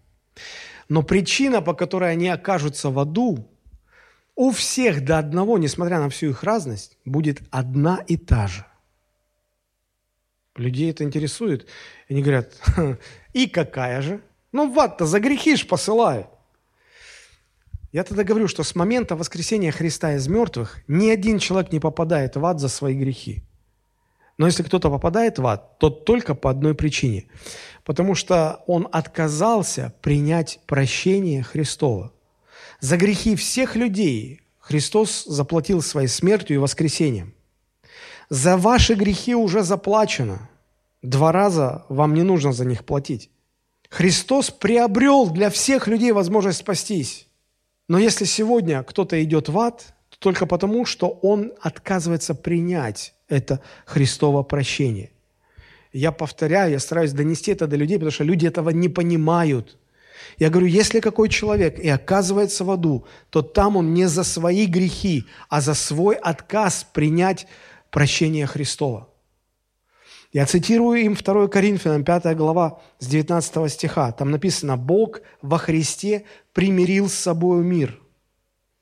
Но причина, по которой они окажутся в аду, у всех до одного, несмотря на всю их разность, будет одна и та же. Людей это интересует. Они говорят, и какая же? Ну, в ад-то за грехи ж посылают. Я тогда говорю, что с момента воскресения Христа из мертвых ни один человек не попадает в ад за свои грехи. Но если кто-то попадает в ад, то только по одной причине. Потому что он отказался принять прощение Христова. За грехи всех людей Христос заплатил своей смертью и воскресением. За ваши грехи уже заплачено. Два раза вам не нужно за них платить. Христос приобрел для всех людей возможность спастись. Но если сегодня кто-то идет в ад, то только потому, что он отказывается принять это Христово прощение. Я повторяю, я стараюсь донести это до людей, потому что люди этого не понимают. Я говорю, если какой человек и оказывается в аду, то там он не за свои грехи, а за свой отказ принять прощение Христова. Я цитирую им 2 Коринфянам, 5 глава, с 19 стиха. Там написано, «Бог во Христе примирил с собой мир».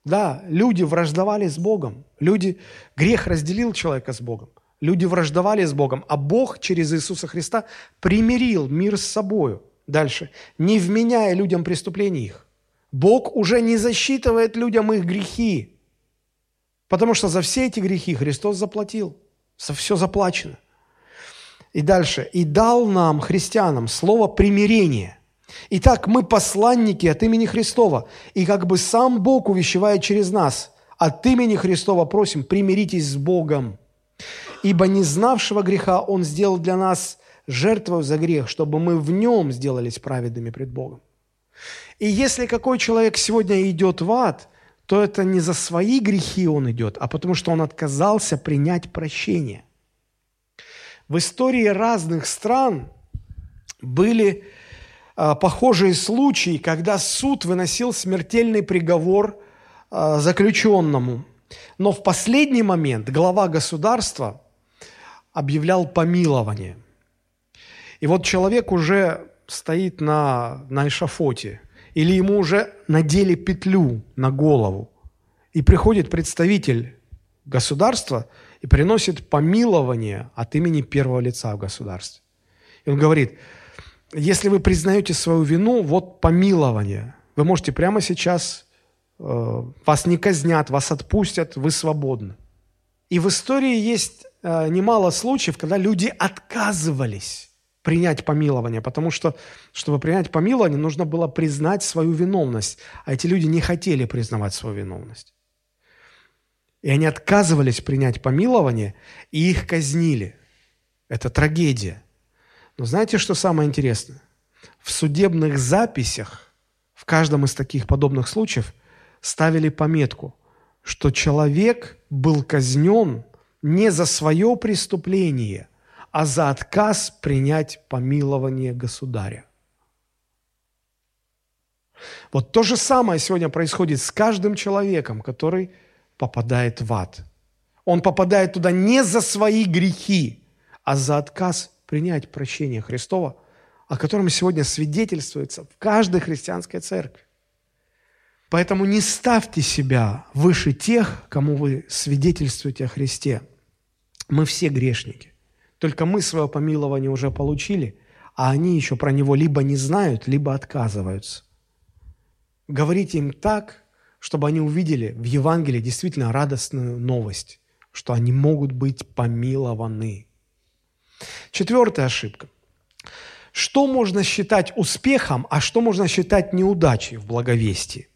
Да, люди враждовали с Богом. Люди, грех разделил человека с Богом. Люди враждовали с Богом, а Бог через Иисуса Христа примирил мир с собою. Дальше. Не вменяя людям преступлений их. Бог уже не засчитывает людям их грехи, потому что за все эти грехи Христос заплатил. За все заплачено. И дальше. «И дал нам, христианам, слово примирение». Итак, мы посланники от имени Христова, и как бы сам Бог увещевает через нас, от имени Христова просим, примиритесь с Богом. Ибо не знавшего греха Он сделал для нас жертву за грех, чтобы мы в нем сделались праведными пред Богом. И если какой человек сегодня идет в ад, то это не за свои грехи он идет, а потому что он отказался принять прощение. В истории разных стран были а, похожие случаи, когда суд выносил смертельный приговор а, заключенному. Но в последний момент глава государства объявлял помилование. И вот человек уже стоит на, на эшафоте, или ему уже надели петлю на голову, и приходит представитель государства и приносит помилование от имени первого лица в государстве. И он говорит, если вы признаете свою вину, вот помилование. Вы можете прямо сейчас, э, вас не казнят, вас отпустят, вы свободны. И в истории есть э, немало случаев, когда люди отказывались принять помилование, потому что, чтобы принять помилование, нужно было признать свою виновность, а эти люди не хотели признавать свою виновность. И они отказывались принять помилование, и их казнили. Это трагедия. Но знаете, что самое интересное? В судебных записях, в каждом из таких подобных случаев, ставили пометку, что человек был казнен не за свое преступление, а за отказ принять помилование государя. Вот то же самое сегодня происходит с каждым человеком, который попадает в ад. Он попадает туда не за свои грехи, а за отказ принять прощение Христова, о котором сегодня свидетельствуется в каждой христианской церкви. Поэтому не ставьте себя выше тех, кому вы свидетельствуете о Христе. Мы все грешники. Только мы свое помилование уже получили, а они еще про него либо не знают, либо отказываются. Говорите им так, чтобы они увидели в Евангелии действительно радостную новость, что они могут быть помилованы. Четвертая ошибка. Что можно считать успехом, а что можно считать неудачей в благовестии?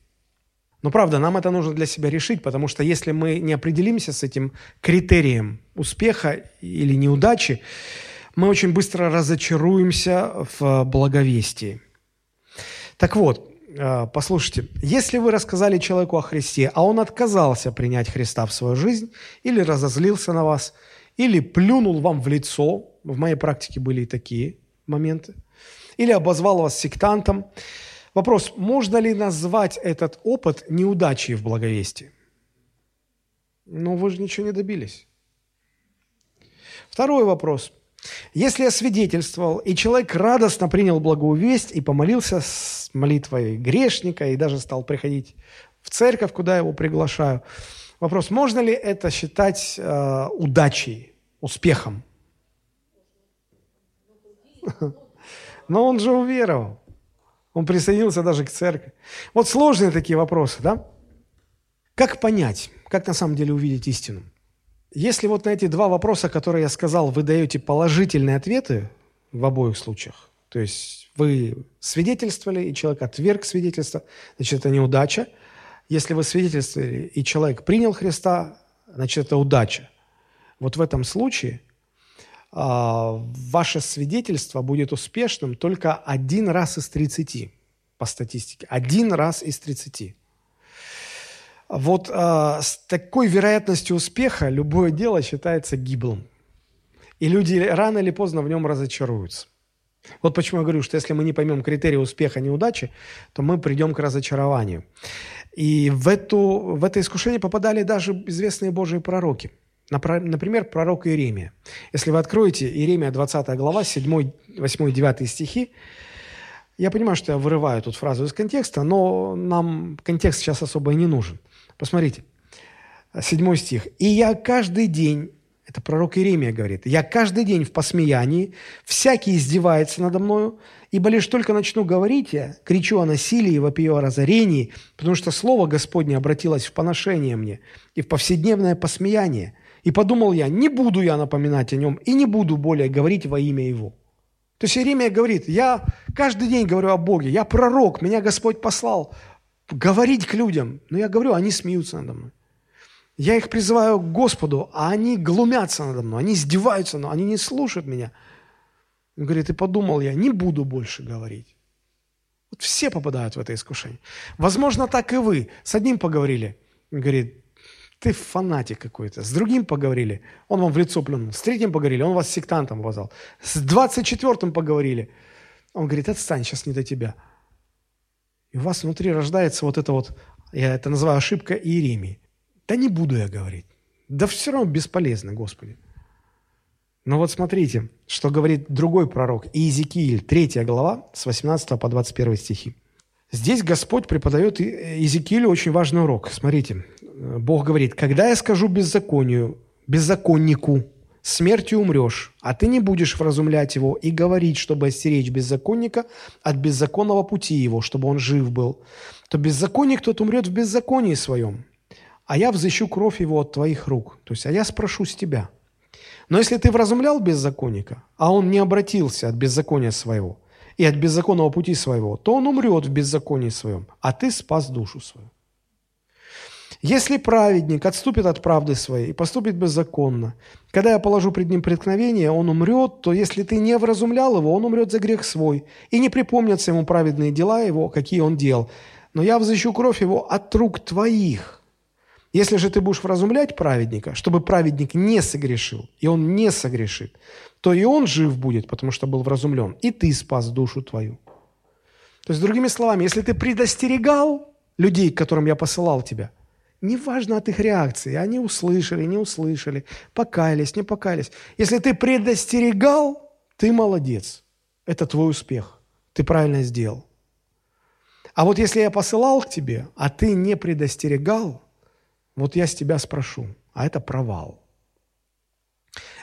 Но правда, нам это нужно для себя решить, потому что если мы не определимся с этим критерием успеха или неудачи, мы очень быстро разочаруемся в благовестии. Так вот, послушайте, если вы рассказали человеку о Христе, а он отказался принять Христа в свою жизнь, или разозлился на вас, или плюнул вам в лицо, в моей практике были и такие моменты, или обозвал вас сектантом, Вопрос, можно ли назвать этот опыт неудачей в благовестии? Ну, вы же ничего не добились. Второй вопрос. Если я свидетельствовал, и человек радостно принял благую весть и помолился с молитвой грешника, и даже стал приходить в церковь, куда его приглашаю, вопрос, можно ли это считать э, удачей, успехом? Но он же уверовал. Он присоединился даже к церкви. Вот сложные такие вопросы, да? Как понять, как на самом деле увидеть истину? Если вот на эти два вопроса, которые я сказал, вы даете положительные ответы в обоих случаях, то есть вы свидетельствовали, и человек отверг свидетельство, значит, это неудача. Если вы свидетельствовали, и человек принял Христа, значит, это удача. Вот в этом случае – а, ваше свидетельство будет успешным только один раз из 30 по статистике. Один раз из 30. Вот э, с такой вероятностью успеха любое дело считается гиблым. И люди рано или поздно в нем разочаруются. Вот почему я говорю, что если мы не поймем критерии успеха, неудачи, то мы придем к разочарованию. И в, эту, в это искушение попадали даже известные Божьи пророки – Например, пророк Иеремия. Если вы откроете Иеремия 20 глава, 7, 8, 9 стихи, я понимаю, что я вырываю тут фразу из контекста, но нам контекст сейчас особо и не нужен. Посмотрите, 7 стих. «И я каждый день это пророк Иеремия говорит. «Я каждый день в посмеянии, всякий издевается надо мною, ибо лишь только начну говорить я, кричу о насилии и вопию о разорении, потому что слово Господне обратилось в поношение мне и в повседневное посмеяние. И подумал я, не буду я напоминать о нем и не буду более говорить во имя его. То есть Иеремия говорит, я каждый день говорю о Боге, я пророк, меня Господь послал говорить к людям. Но я говорю, они смеются надо мной. Я их призываю к Господу, а они глумятся надо мной, они издеваются, но они не слушают меня. Он говорит, и подумал я, не буду больше говорить. Вот все попадают в это искушение. Возможно, так и вы. С одним поговорили. Он говорит, ты фанатик какой-то. С другим поговорили, он вам в лицо плюнул. С третьим поговорили, он вас сектантом обозвал. С двадцать четвертым поговорили. Он говорит, отстань, сейчас не до тебя. И у вас внутри рождается вот это вот, я это называю ошибка Иеремии. Да не буду я говорить. Да все равно бесполезно, Господи. Но вот смотрите, что говорит другой пророк, Иезекииль, 3 глава, с 18 по 21 стихи. Здесь Господь преподает Иезекиилю очень важный урок. Смотрите, Бог говорит, когда я скажу беззаконию, беззаконнику, смертью умрешь, а ты не будешь вразумлять его и говорить, чтобы остеречь беззаконника от беззаконного пути его, чтобы он жив был, то беззаконник тот умрет в беззаконии своем, а я взыщу кровь его от твоих рук. То есть, а я спрошу с тебя. Но если ты вразумлял беззаконника, а он не обратился от беззакония своего и от беззаконного пути своего, то он умрет в беззаконии своем, а ты спас душу свою. Если праведник отступит от правды своей и поступит беззаконно, когда я положу пред ним преткновение, он умрет, то если ты не вразумлял его, он умрет за грех свой, и не припомнятся ему праведные дела его, какие он делал. Но я взыщу кровь его от рук твоих. Если же ты будешь вразумлять праведника, чтобы праведник не согрешил, и он не согрешит, то и он жив будет, потому что был вразумлен, и ты спас душу твою. То есть, другими словами, если ты предостерегал людей, к которым я посылал тебя – неважно от их реакции, они услышали, не услышали, покаялись, не покаялись. Если ты предостерегал, ты молодец. Это твой успех. Ты правильно сделал. А вот если я посылал к тебе, а ты не предостерегал, вот я с тебя спрошу, а это провал.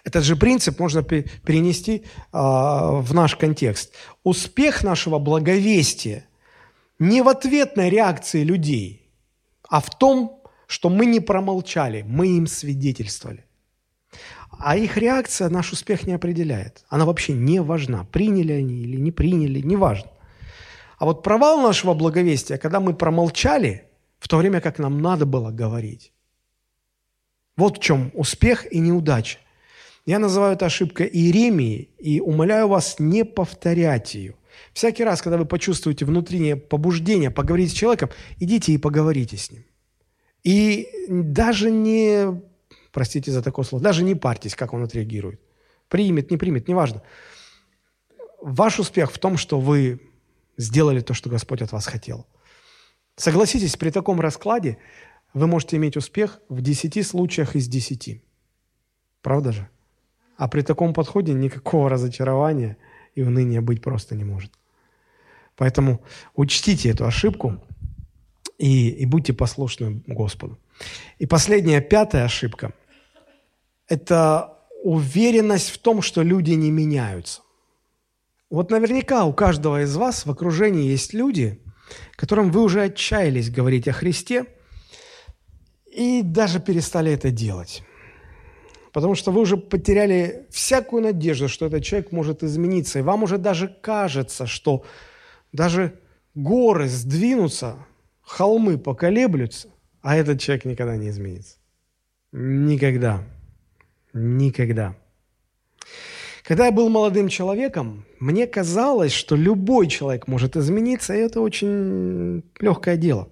Этот же принцип можно перенести а, в наш контекст. Успех нашего благовестия не в ответной реакции людей, а в том, что мы не промолчали, мы им свидетельствовали. А их реакция наш успех не определяет. Она вообще не важна. Приняли они или не приняли, не важно. А вот провал нашего благовестия, когда мы промолчали, в то время как нам надо было говорить. Вот в чем успех и неудача. Я называю это ошибкой Иеремии и умоляю вас не повторять ее. Всякий раз, когда вы почувствуете внутреннее побуждение поговорить с человеком, идите и поговорите с ним. И даже не, простите за такое слово, даже не парьтесь, как он отреагирует. Примет, не примет, неважно. Ваш успех в том, что вы сделали то, что Господь от вас хотел. Согласитесь, при таком раскладе вы можете иметь успех в 10 случаях из 10. Правда же? А при таком подходе никакого разочарования и уныния быть просто не может. Поэтому учтите эту ошибку и, и будьте послушны Господу. И последняя, пятая ошибка – это уверенность в том, что люди не меняются. Вот наверняка у каждого из вас в окружении есть люди, которым вы уже отчаялись говорить о Христе и даже перестали это делать потому что вы уже потеряли всякую надежду, что этот человек может измениться. И вам уже даже кажется, что даже горы сдвинутся, холмы поколеблются, а этот человек никогда не изменится. Никогда. Никогда. Когда я был молодым человеком, мне казалось, что любой человек может измениться, и это очень легкое дело.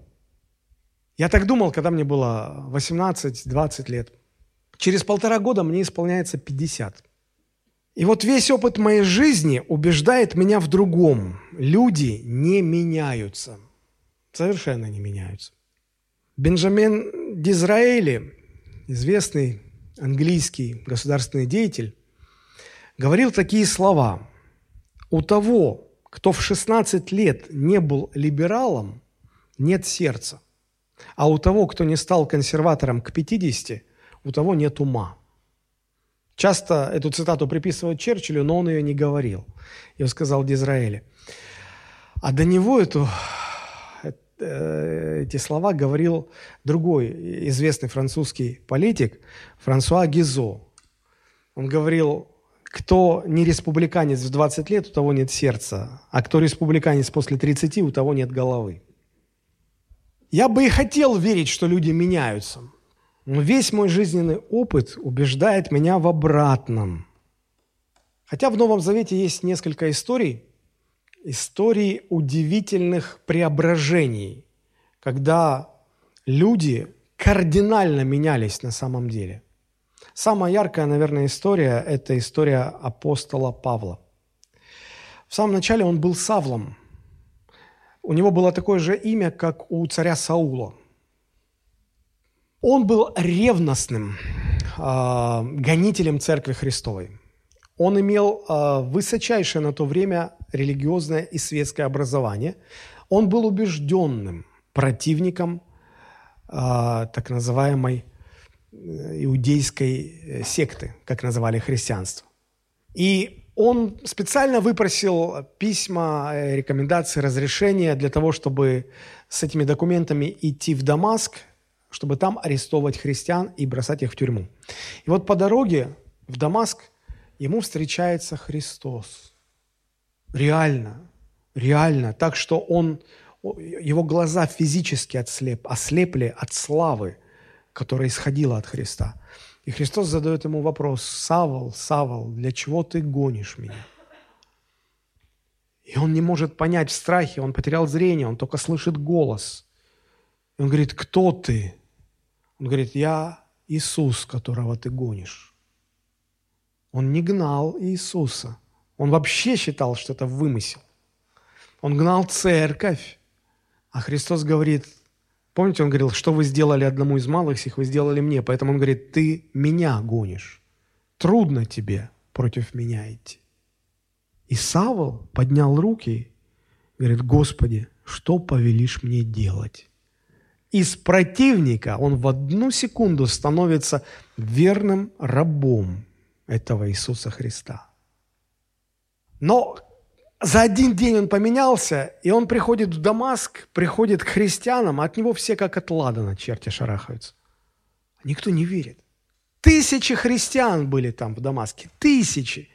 Я так думал, когда мне было 18-20 лет – Через полтора года мне исполняется 50. И вот весь опыт моей жизни убеждает меня в другом. Люди не меняются. Совершенно не меняются. Бенджамин Дизраэли, известный английский государственный деятель, говорил такие слова. У того, кто в 16 лет не был либералом, нет сердца. А у того, кто не стал консерватором к 50, у того нет ума. Часто эту цитату приписывают Черчиллю, но он ее не говорил. Я сказал Дизраэле. А до него эту, э, эти слова говорил другой известный французский политик Франсуа Гизо. Он говорил, кто не республиканец в 20 лет, у того нет сердца, а кто республиканец после 30, у того нет головы. Я бы и хотел верить, что люди меняются – но весь мой жизненный опыт убеждает меня в обратном. Хотя в Новом Завете есть несколько историй, историй удивительных преображений, когда люди кардинально менялись на самом деле. Самая яркая, наверное, история – это история апостола Павла. В самом начале он был Савлом. У него было такое же имя, как у царя Саула – он был ревностным э, гонителем Церкви Христовой. Он имел э, высочайшее на то время религиозное и светское образование. Он был убежденным противником э, так называемой иудейской секты, как называли христианство. И он специально выпросил письма, рекомендации, разрешения для того, чтобы с этими документами идти в Дамаск чтобы там арестовывать христиан и бросать их в тюрьму. И вот по дороге в Дамаск ему встречается Христос. Реально, реально. Так что он, его глаза физически отслеп, ослепли от славы, которая исходила от Христа. И Христос задает ему вопрос, «Савол, Савол, для чего ты гонишь меня?» И он не может понять в страхе, он потерял зрение, он только слышит голос. И он говорит, кто ты? Он говорит, я Иисус, которого ты гонишь. Он не гнал Иисуса. Он вообще считал, что это вымысел. Он гнал церковь. А Христос говорит, Помните, он говорил, что вы сделали одному из малых сих, вы сделали мне. Поэтому он говорит, ты меня гонишь. Трудно тебе против меня идти. И Савол поднял руки говорит, Господи, что повелишь мне делать? Из противника он в одну секунду становится верным рабом этого Иисуса Христа. Но за один день он поменялся, и он приходит в Дамаск, приходит к христианам, а от него все как от ладана черти шарахаются. Никто не верит. Тысячи христиан были там в Дамаске, тысячи.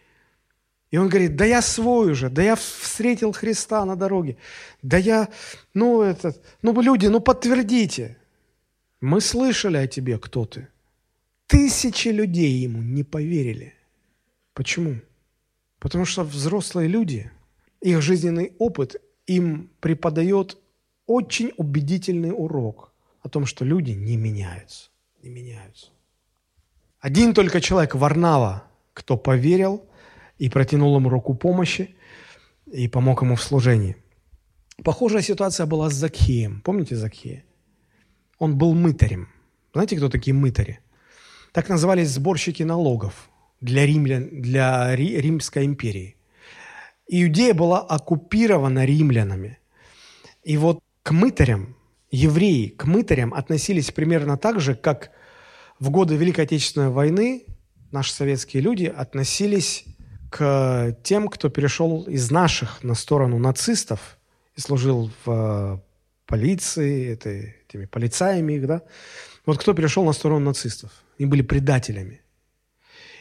И он говорит, да я свой уже, да я встретил Христа на дороге, да я, ну, этот, ну, люди, ну, подтвердите. Мы слышали о тебе, кто ты. Тысячи людей ему не поверили. Почему? Потому что взрослые люди, их жизненный опыт им преподает очень убедительный урок о том, что люди не меняются. Не меняются. Один только человек, Варнава, кто поверил и протянул ему руку помощи и помог ему в служении. Похожая ситуация была с Закхеем. Помните Закхея? Он был мытарем. Знаете, кто такие мытари? Так назывались сборщики налогов для, римлян, для Римской империи. Иудея была оккупирована римлянами. И вот к мытарям, евреи к мытарям относились примерно так же, как в годы Великой Отечественной войны наши советские люди относились к тем, кто перешел из наших на сторону нацистов и служил в э, полиции, это, этими полицаями их, да. Вот кто перешел на сторону нацистов. Они были предателями.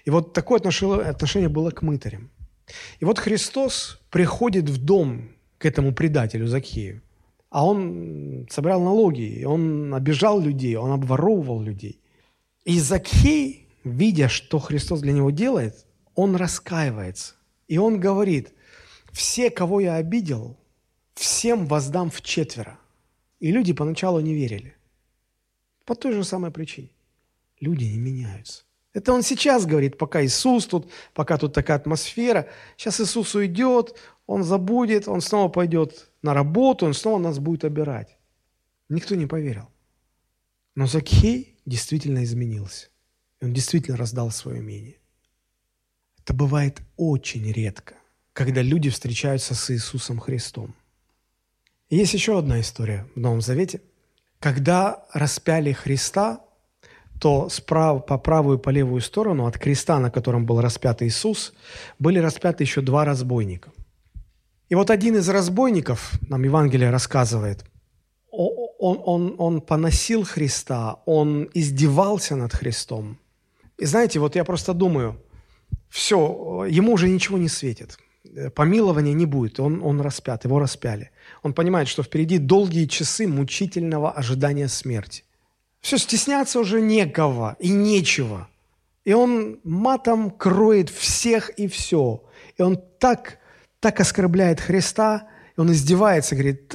И вот такое отношение, отношение было к мытарям. И вот Христос приходит в дом к этому предателю Закхею, а он собирал налоги, он обижал людей, он обворовывал людей. И Закхей, видя, что Христос для него делает, он раскаивается. И он говорит, все, кого я обидел, всем воздам в четверо. И люди поначалу не верили. По той же самой причине. Люди не меняются. Это он сейчас говорит, пока Иисус тут, пока тут такая атмосфера. Сейчас Иисус уйдет, он забудет, он снова пойдет на работу, он снова нас будет обирать. Никто не поверил. Но Закхей действительно изменился. Он действительно раздал свое имение. Это бывает очень редко, когда люди встречаются с Иисусом Христом. И есть еще одна история в Новом Завете. Когда распяли Христа, то справа, по правую и по левую сторону от креста, на котором был распят Иисус, были распяты еще два разбойника. И вот один из разбойников, нам Евангелие рассказывает, он, он, он поносил Христа, он издевался над Христом. И знаете, вот я просто думаю, все, ему уже ничего не светит. Помилования не будет, он, он распят, его распяли. Он понимает, что впереди долгие часы мучительного ожидания смерти. Все, стесняться уже некого и нечего. И он матом кроет всех и все. И он так, так оскорбляет Христа, и он издевается, говорит,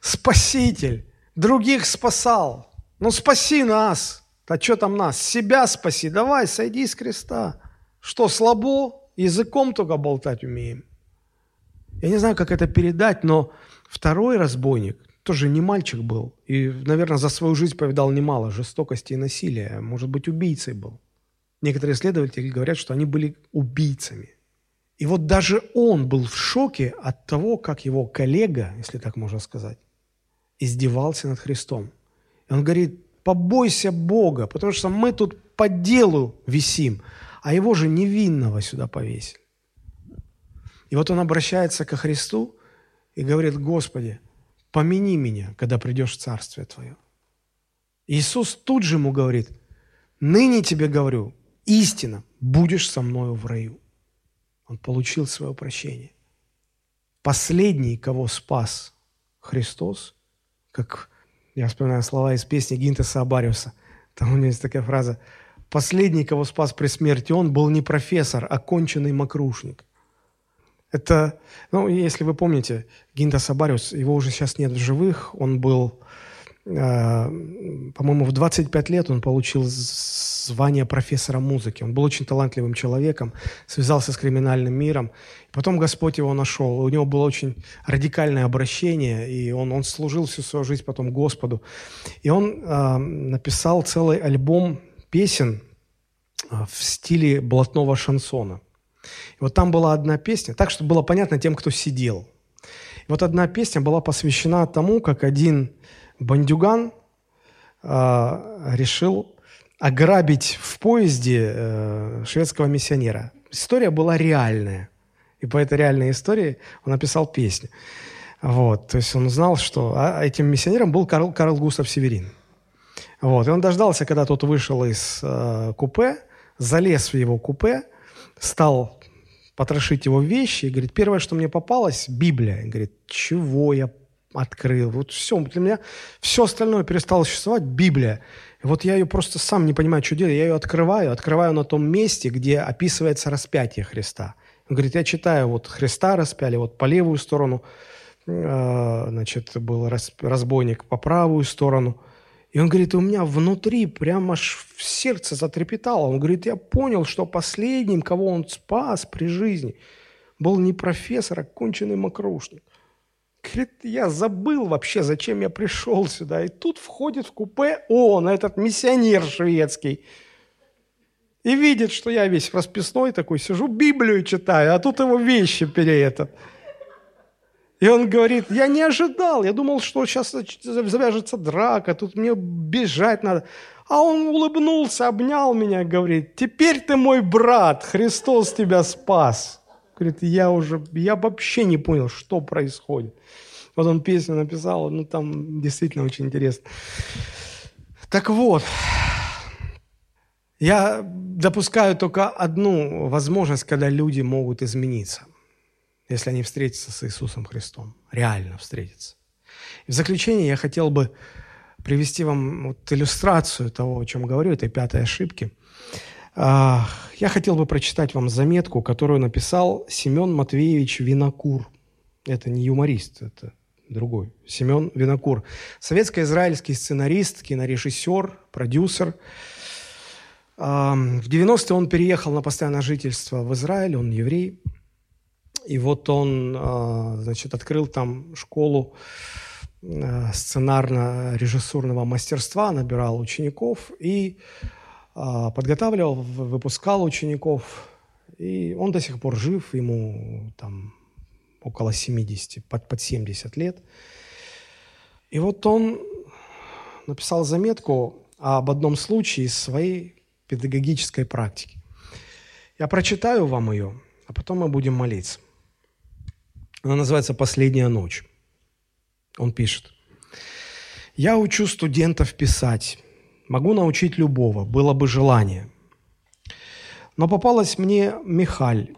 спаситель, других спасал, ну спаси нас. А что там нас? Себя спаси, давай, сойди с креста. Что, слабо? Языком только болтать умеем. Я не знаю, как это передать, но второй разбойник, тоже не мальчик был. И, наверное, за свою жизнь повидал немало жестокости и насилия. Может быть, убийцей был. Некоторые исследователи говорят, что они были убийцами. И вот даже он был в шоке от того, как его коллега, если так можно сказать, издевался над Христом. И он говорит, побойся Бога, потому что мы тут по делу висим, а его же невинного сюда повесили. И вот он обращается ко Христу и говорит, Господи, помяни меня, когда придешь в Царствие Твое. Иисус тут же ему говорит, ныне тебе говорю, истина, будешь со мною в раю. Он получил свое прощение. Последний, кого спас Христос, как я вспоминаю слова из песни Гинтеса Абариуса, там у него есть такая фраза, последний, кого спас при смерти, он был не профессор, а конченый мокрушник. Это, ну, если вы помните, Гинда Сабариус, его уже сейчас нет в живых, он был, э, по-моему, в 25 лет он получил звание профессора музыки. Он был очень талантливым человеком, связался с криминальным миром. Потом Господь его нашел. У него было очень радикальное обращение, и он, он служил всю свою жизнь потом Господу. И он э, написал целый альбом песен э, в стиле блатного шансона. И вот там была одна песня, так что было понятно тем, кто сидел. И вот одна песня была посвящена тому, как один бандюган э, решил ограбить в поезде э, шведского миссионера. История была реальная. И по этой реальной истории он написал песню. Вот, то есть он знал, что а, этим миссионером был Карл, Карл Густав Северин. Вот, и он дождался, когда тот вышел из э, купе, залез в его купе, стал потрошить его вещи, и говорит, первое, что мне попалось, Библия. И говорит, чего я открыл? Вот все, для меня все остальное перестало существовать, Библия. И вот я ее просто сам не понимаю, что делать. Я ее открываю, открываю на том месте, где описывается распятие Христа. Он говорит, я читаю, вот Христа распяли, вот по левую сторону, э, значит, был разбойник по правую сторону. И он говорит, у меня внутри прямо аж в сердце затрепетало. Он говорит, я понял, что последним, кого он спас при жизни, был не профессор, а конченый мокрушник. Говорит, я забыл вообще, зачем я пришел сюда. И тут входит в купе он, этот миссионер шведский. И видит, что я весь расписной такой, сижу, Библию читаю, а тут его вещи переетят. И он говорит, я не ожидал, я думал, что сейчас завяжется драка, тут мне бежать надо. А он улыбнулся, обнял меня, говорит, теперь ты мой брат, Христос тебя спас. Говорит, я уже, я вообще не понял, что происходит. Вот он песню написал, ну там действительно очень интересно. Так вот, я допускаю только одну возможность, когда люди могут измениться, если они встретятся с Иисусом Христом, реально встретятся. И в заключение я хотел бы привести вам вот иллюстрацию того, о чем говорю, этой пятой ошибки. Я хотел бы прочитать вам заметку, которую написал Семен Матвеевич Винокур. Это не юморист, это другой. Семен Винокур. Советско-израильский сценарист, кинорежиссер, продюсер. В 90-е он переехал на постоянное жительство в Израиль, он еврей. И вот он, а, значит, открыл там школу а, сценарно-режиссурного мастерства, набирал учеников и а, подготавливал, выпускал учеников, и он до сих пор жив, ему там около 70, под, под 70 лет. И вот он написал заметку об одном случае из своей педагогической практики. Я прочитаю вам ее, а потом мы будем молиться. Она называется «Последняя ночь». Он пишет. «Я учу студентов писать, Могу научить любого, было бы желание. Но попалась мне Михаль.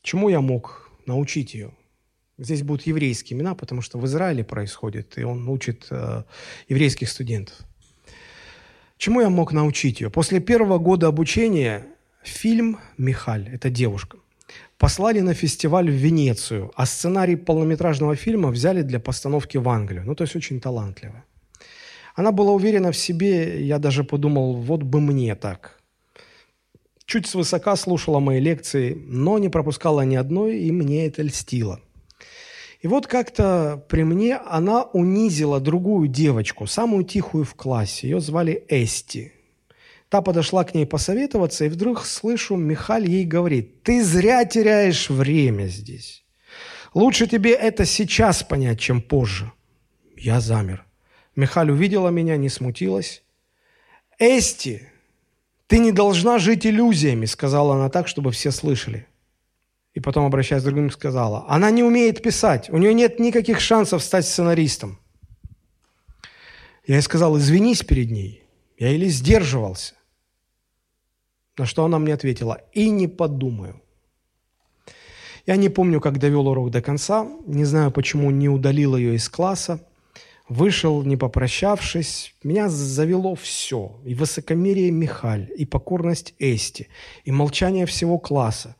Чему я мог научить ее? Здесь будут еврейские имена, потому что в Израиле происходит, и он учит э, еврейских студентов. Чему я мог научить ее? После первого года обучения фильм «Михаль» – это девушка – послали на фестиваль в Венецию, а сценарий полнометражного фильма взяли для постановки в Англию. Ну, то есть очень талантливая. Она была уверена в себе, я даже подумал, вот бы мне так. Чуть свысока слушала мои лекции, но не пропускала ни одной, и мне это льстило. И вот как-то при мне она унизила другую девочку, самую тихую в классе. Ее звали Эсти. Та подошла к ней посоветоваться, и вдруг слышу, Михаль ей говорит, «Ты зря теряешь время здесь. Лучше тебе это сейчас понять, чем позже». Я замер. Михаль увидела меня, не смутилась. «Эсти, ты не должна жить иллюзиями», сказала она так, чтобы все слышали. И потом, обращаясь к другим, сказала, «Она не умеет писать, у нее нет никаких шансов стать сценаристом». Я ей сказал, извинись перед ней. Я или сдерживался. На что она мне ответила, и не подумаю. Я не помню, как довел урок до конца, не знаю, почему не удалил ее из класса, Вышел, не попрощавшись. Меня завело все. И высокомерие Михаль, и покорность Эсти, и молчание всего класса.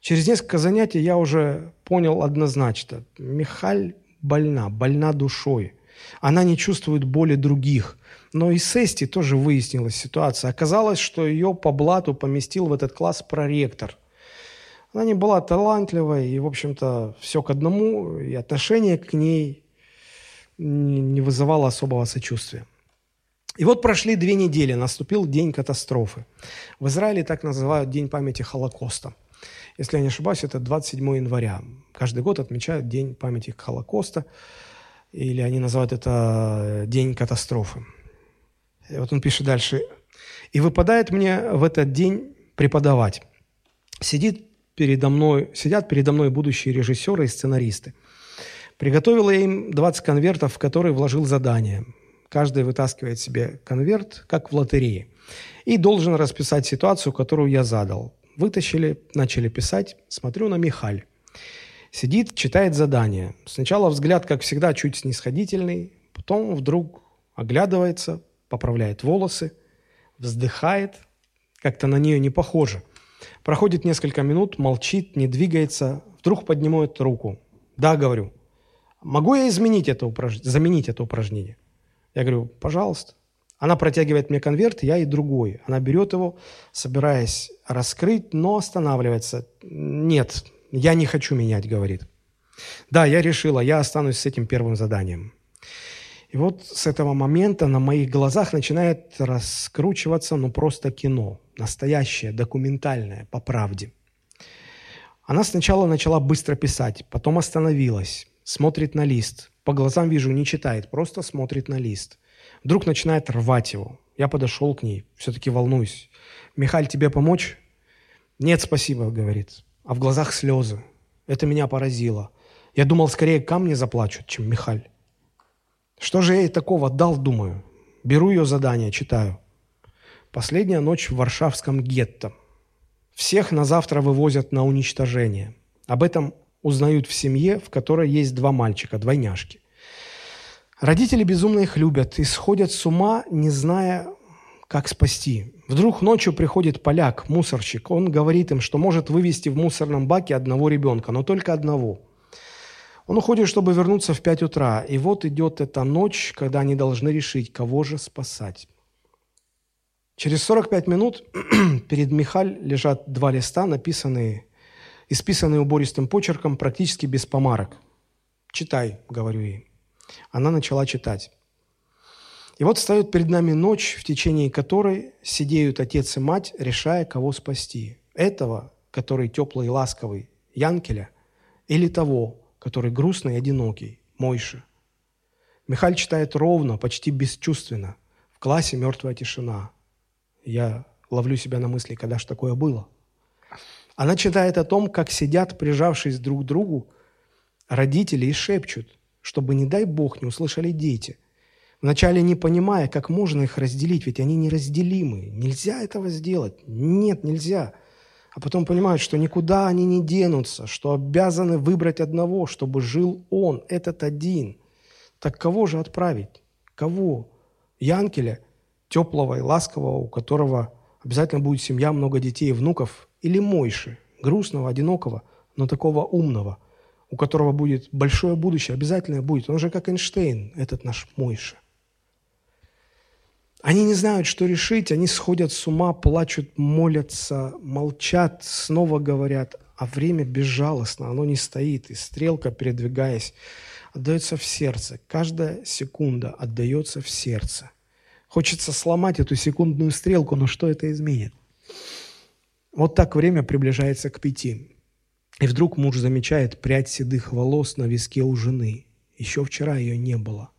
Через несколько занятий я уже понял однозначно. Михаль больна, больна душой. Она не чувствует боли других. Но и с Эсти тоже выяснилась ситуация. Оказалось, что ее по блату поместил в этот класс проректор. Она не была талантливой, и, в общем-то, все к одному, и отношение к ней не вызывало особого сочувствия. И вот прошли две недели, наступил день катастрофы. В Израиле так называют День памяти Холокоста. Если я не ошибаюсь, это 27 января. Каждый год отмечают День памяти Холокоста, или они называют это День катастрофы. И вот он пишет дальше. «И выпадает мне в этот день преподавать. Сидит передо мной, сидят передо мной будущие режиссеры и сценаристы. Приготовил я им 20 конвертов, в которые вложил задание. Каждый вытаскивает себе конверт, как в лотерее, и должен расписать ситуацию, которую я задал. Вытащили, начали писать, смотрю на Михаль. Сидит, читает задание. Сначала взгляд, как всегда, чуть снисходительный, потом вдруг оглядывается, поправляет волосы, вздыхает, как-то на нее не похоже. Проходит несколько минут, молчит, не двигается, вдруг поднимает руку. «Да», говорю, «могу я изменить это упраж... заменить это упражнение?» Я говорю, пожалуйста. Она протягивает мне конверт, я и другой. Она берет его, собираясь раскрыть, но останавливается. Нет, я не хочу менять, говорит. Да, я решила, я останусь с этим первым заданием. И вот с этого момента на моих глазах начинает раскручиваться, ну, просто кино. Настоящее, документальное, по правде. Она сначала начала быстро писать, потом остановилась, смотрит на лист, по глазам вижу, не читает, просто смотрит на лист. Вдруг начинает рвать его. Я подошел к ней, все-таки волнуюсь. «Михаль, тебе помочь?» «Нет, спасибо», — говорит. А в глазах слезы. Это меня поразило. Я думал, скорее камни заплачут, чем Михаль. Что же я ей такого дал, думаю? Беру ее задание, читаю. Последняя ночь в Варшавском гетто. Всех на завтра вывозят на уничтожение. Об этом узнают в семье, в которой есть два мальчика, двойняшки. Родители безумно их любят и сходят с ума, не зная, как спасти. Вдруг ночью приходит поляк, мусорщик. Он говорит им, что может вывести в мусорном баке одного ребенка, но только одного. Он уходит, чтобы вернуться в 5 утра. И вот идет эта ночь, когда они должны решить, кого же спасать. Через 45 минут перед Михаль лежат два листа, написанные исписанные убористым почерком, практически без помарок. «Читай», — говорю ей. Она начала читать. И вот встает перед нами ночь, в течение которой сидеют отец и мать, решая, кого спасти. Этого, который теплый и ласковый, Янкеля, или того, который грустный и одинокий, Мойши. Михаль читает ровно, почти бесчувственно. В классе мертвая тишина. Я ловлю себя на мысли, когда ж такое было – она читает о том, как сидят, прижавшись друг к другу, родители и шепчут, чтобы, не дай Бог, не услышали дети. Вначале не понимая, как можно их разделить, ведь они неразделимы. Нельзя этого сделать. Нет, нельзя. А потом понимают, что никуда они не денутся, что обязаны выбрать одного, чтобы жил он, этот один. Так кого же отправить? Кого? Янкеля, теплого и ласкового, у которого обязательно будет семья, много детей и внуков, или Мойши, грустного, одинокого, но такого умного, у которого будет большое будущее, обязательно будет. Он же как Эйнштейн, этот наш Мойши. Они не знают, что решить, они сходят с ума, плачут, молятся, молчат, снова говорят, а время безжалостно, оно не стоит, и стрелка, передвигаясь, отдается в сердце. Каждая секунда отдается в сердце. Хочется сломать эту секундную стрелку, но что это изменит? Вот так время приближается к пяти. И вдруг муж замечает прядь седых волос на виске у жены. Еще вчера ее не было.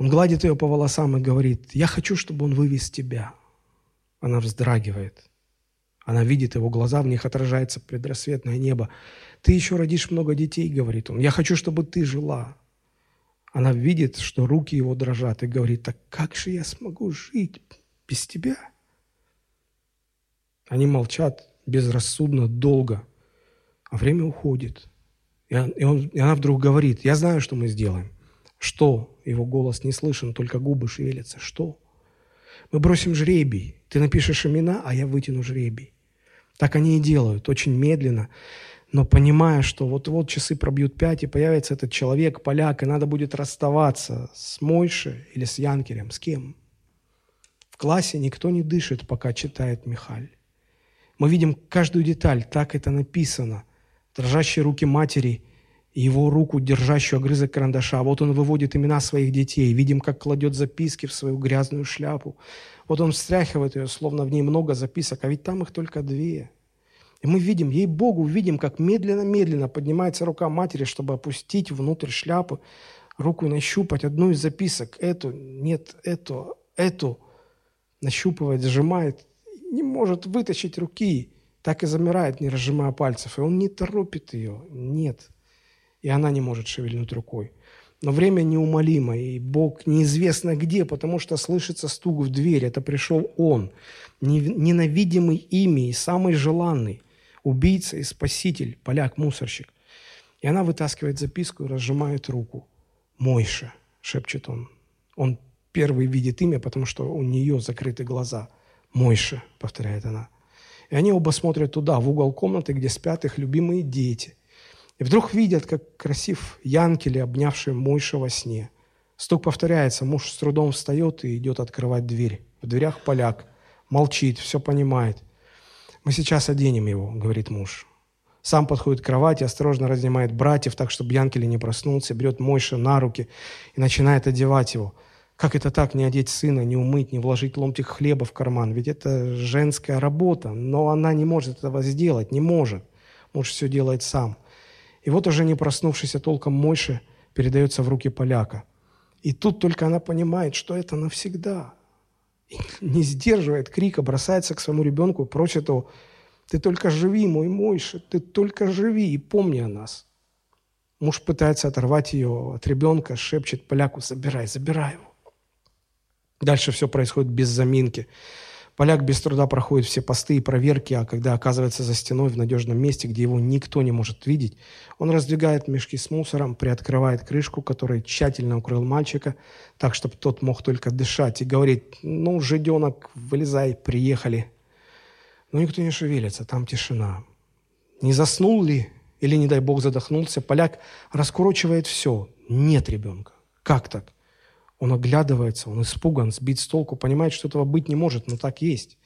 Он гладит ее по волосам и говорит, «Я хочу, чтобы он вывез тебя». Она вздрагивает. Она видит его глаза, в них отражается предрассветное небо. «Ты еще родишь много детей», — говорит он. «Я хочу, чтобы ты жила». Она видит, что руки его дрожат и говорит, «Так как же я смогу жить без тебя?» Они молчат безрассудно, долго, а время уходит. И, он, и, он, и она вдруг говорит, я знаю, что мы сделаем. Что? Его голос не слышен, только губы шевелятся. Что? Мы бросим жребий. Ты напишешь имена, а я вытяну жребий. Так они и делают, очень медленно, но понимая, что вот-вот часы пробьют пять, и появится этот человек, поляк, и надо будет расставаться с Мойшей или с Янкелем. С кем? классе никто не дышит, пока читает Михаль. Мы видим каждую деталь, так это написано. Дрожащие руки матери его руку, держащую огрызок карандаша. Вот он выводит имена своих детей. Видим, как кладет записки в свою грязную шляпу. Вот он встряхивает ее, словно в ней много записок, а ведь там их только две. И мы видим, ей-богу, видим, как медленно-медленно поднимается рука матери, чтобы опустить внутрь шляпы руку и нащупать одну из записок. Эту, нет, эту, эту нащупывает, сжимает, не может вытащить руки, так и замирает, не разжимая пальцев. И он не торопит ее, нет. И она не может шевельнуть рукой. Но время неумолимо, и Бог неизвестно где, потому что слышится стук в дверь. Это пришел Он, ненавидимый ими и самый желанный, убийца и спаситель, поляк-мусорщик. И она вытаскивает записку и разжимает руку. «Мойша», — шепчет он. Он первый видит имя, потому что у нее закрыты глаза. «Мойша», — повторяет она. И они оба смотрят туда, в угол комнаты, где спят их любимые дети. И вдруг видят, как красив Янкели, обнявший Мойша во сне. Стук повторяется, муж с трудом встает и идет открывать дверь. В дверях поляк. Молчит, все понимает. «Мы сейчас оденем его», — говорит муж. Сам подходит к кровати, осторожно разнимает братьев, так, чтобы Янкели не проснулся, берет Мойша на руки и начинает одевать его – как это так, не одеть сына, не умыть, не вложить ломтик хлеба в карман? Ведь это женская работа, но она не может этого сделать, не может. Муж все делает сам. И вот уже не проснувшийся толком Мойше передается в руки поляка. И тут только она понимает, что это навсегда. И не сдерживает крика, бросается к своему ребенку, просит его, «Ты только живи, мой Мойше, ты только живи и помни о нас». Муж пытается оторвать ее от ребенка, шепчет поляку, «Забирай, забирай его». Дальше все происходит без заминки. Поляк без труда проходит все посты и проверки, а когда оказывается за стеной в надежном месте, где его никто не может видеть, он раздвигает мешки с мусором, приоткрывает крышку, которой тщательно укрыл мальчика, так, чтобы тот мог только дышать, и говорит, ну, жиденок, вылезай, приехали. Но никто не шевелится, там тишина. Не заснул ли, или, не дай бог, задохнулся, поляк раскурочивает все. Нет ребенка. Как так? Он оглядывается, он испуган, сбит с толку, понимает, что этого быть не может, но так есть.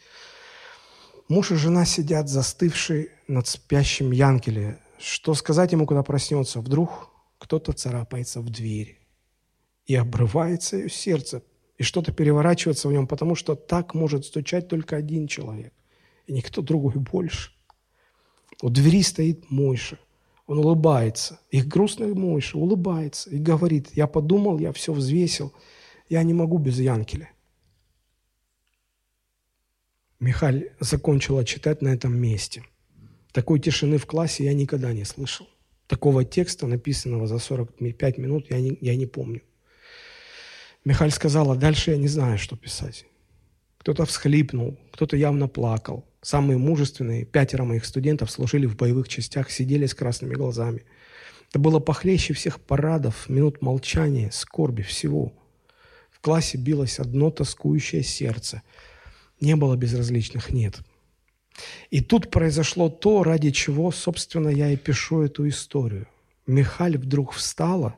Муж и жена сидят застывшие над спящим Янкеле. Что сказать ему, когда проснется? Вдруг кто-то царапается в дверь. И обрывается ее сердце. И что-то переворачивается в нем, потому что так может стучать только один человек. И никто другой больше. У двери стоит Мойша. Он улыбается. Их грустный Мойша улыбается и говорит, я подумал, я все взвесил, я не могу без Янкеля. Михаль закончила читать на этом месте. Такой тишины в классе я никогда не слышал. Такого текста, написанного за 45 минут, я не, я не помню. Михаль сказала, дальше я не знаю, что писать. Кто-то всхлипнул, кто-то явно плакал. Самые мужественные, пятеро моих студентов служили в боевых частях, сидели с красными глазами. Это было похлеще всех парадов, минут молчания, скорби, всего. В классе билось одно тоскующее сердце. Не было безразличных «нет». И тут произошло то, ради чего, собственно, я и пишу эту историю. Михаль вдруг встала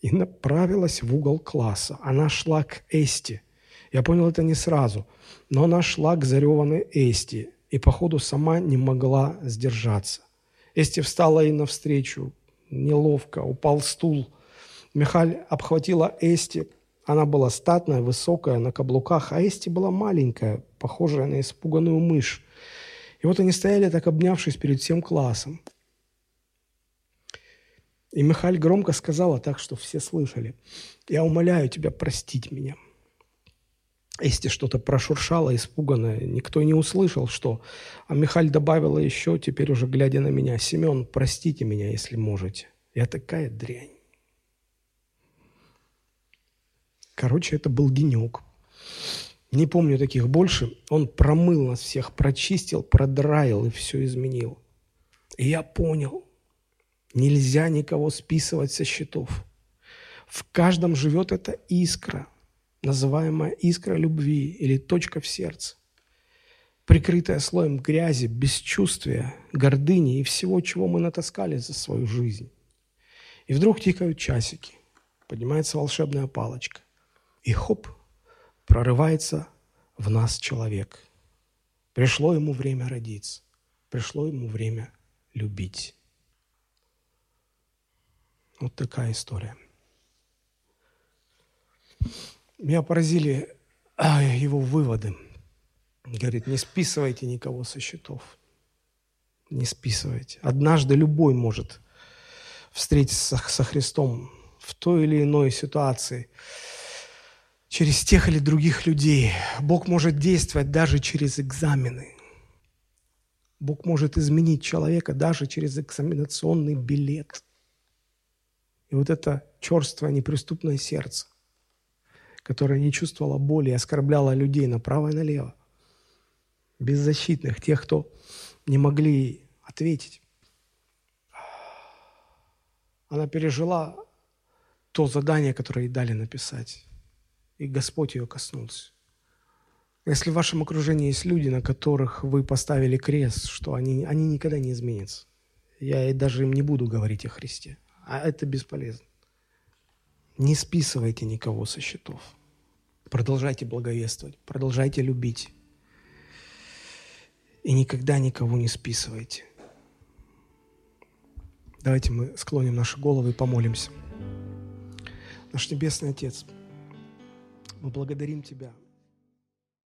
и направилась в угол класса. Она шла к Эсте. Я понял это не сразу, но она шла к зареванной Эсти и, походу, сама не могла сдержаться. Эсти встала ей навстречу, неловко, упал стул. Михаль обхватила Эсти. Она была статная, высокая, на каблуках, а Эсти была маленькая, похожая на испуганную мышь. И вот они стояли так, обнявшись перед всем классом. И Михаль громко сказала так, что все слышали. «Я умоляю тебя простить меня. Если что-то прошуршало, испуганное, никто не услышал, что... А Михаль добавила еще, теперь уже глядя на меня, «Семен, простите меня, если можете. Я такая дрянь». Короче, это был денек. Не помню таких больше. Он промыл нас всех, прочистил, продраил и все изменил. И я понял, нельзя никого списывать со счетов. В каждом живет эта искра – называемая искра любви или точка в сердце, прикрытая слоем грязи, бесчувствия, гордыни и всего, чего мы натаскали за свою жизнь. И вдруг тикают часики, поднимается волшебная палочка, и хоп, прорывается в нас человек. Пришло ему время родиться, пришло ему время любить. Вот такая история. Меня поразили а, его выводы. Говорит, не списывайте никого со счетов. Не списывайте. Однажды любой может встретиться со Христом в той или иной ситуации через тех или других людей. Бог может действовать даже через экзамены. Бог может изменить человека даже через экзаменационный билет. И вот это черствое, неприступное сердце, которое не чувствовало боли и оскорбляло людей направо и налево, беззащитных, тех, кто не могли ответить. Она пережила то задание, которое ей дали написать. И Господь ее коснулся. Если в вашем окружении есть люди, на которых вы поставили крест, что они, они никогда не изменятся, я даже им не буду говорить о Христе, а это бесполезно. Не списывайте никого со счетов. Продолжайте благовествовать, продолжайте любить. И никогда никого не списывайте. Давайте мы склоним наши головы и помолимся. Наш Небесный Отец, мы благодарим Тебя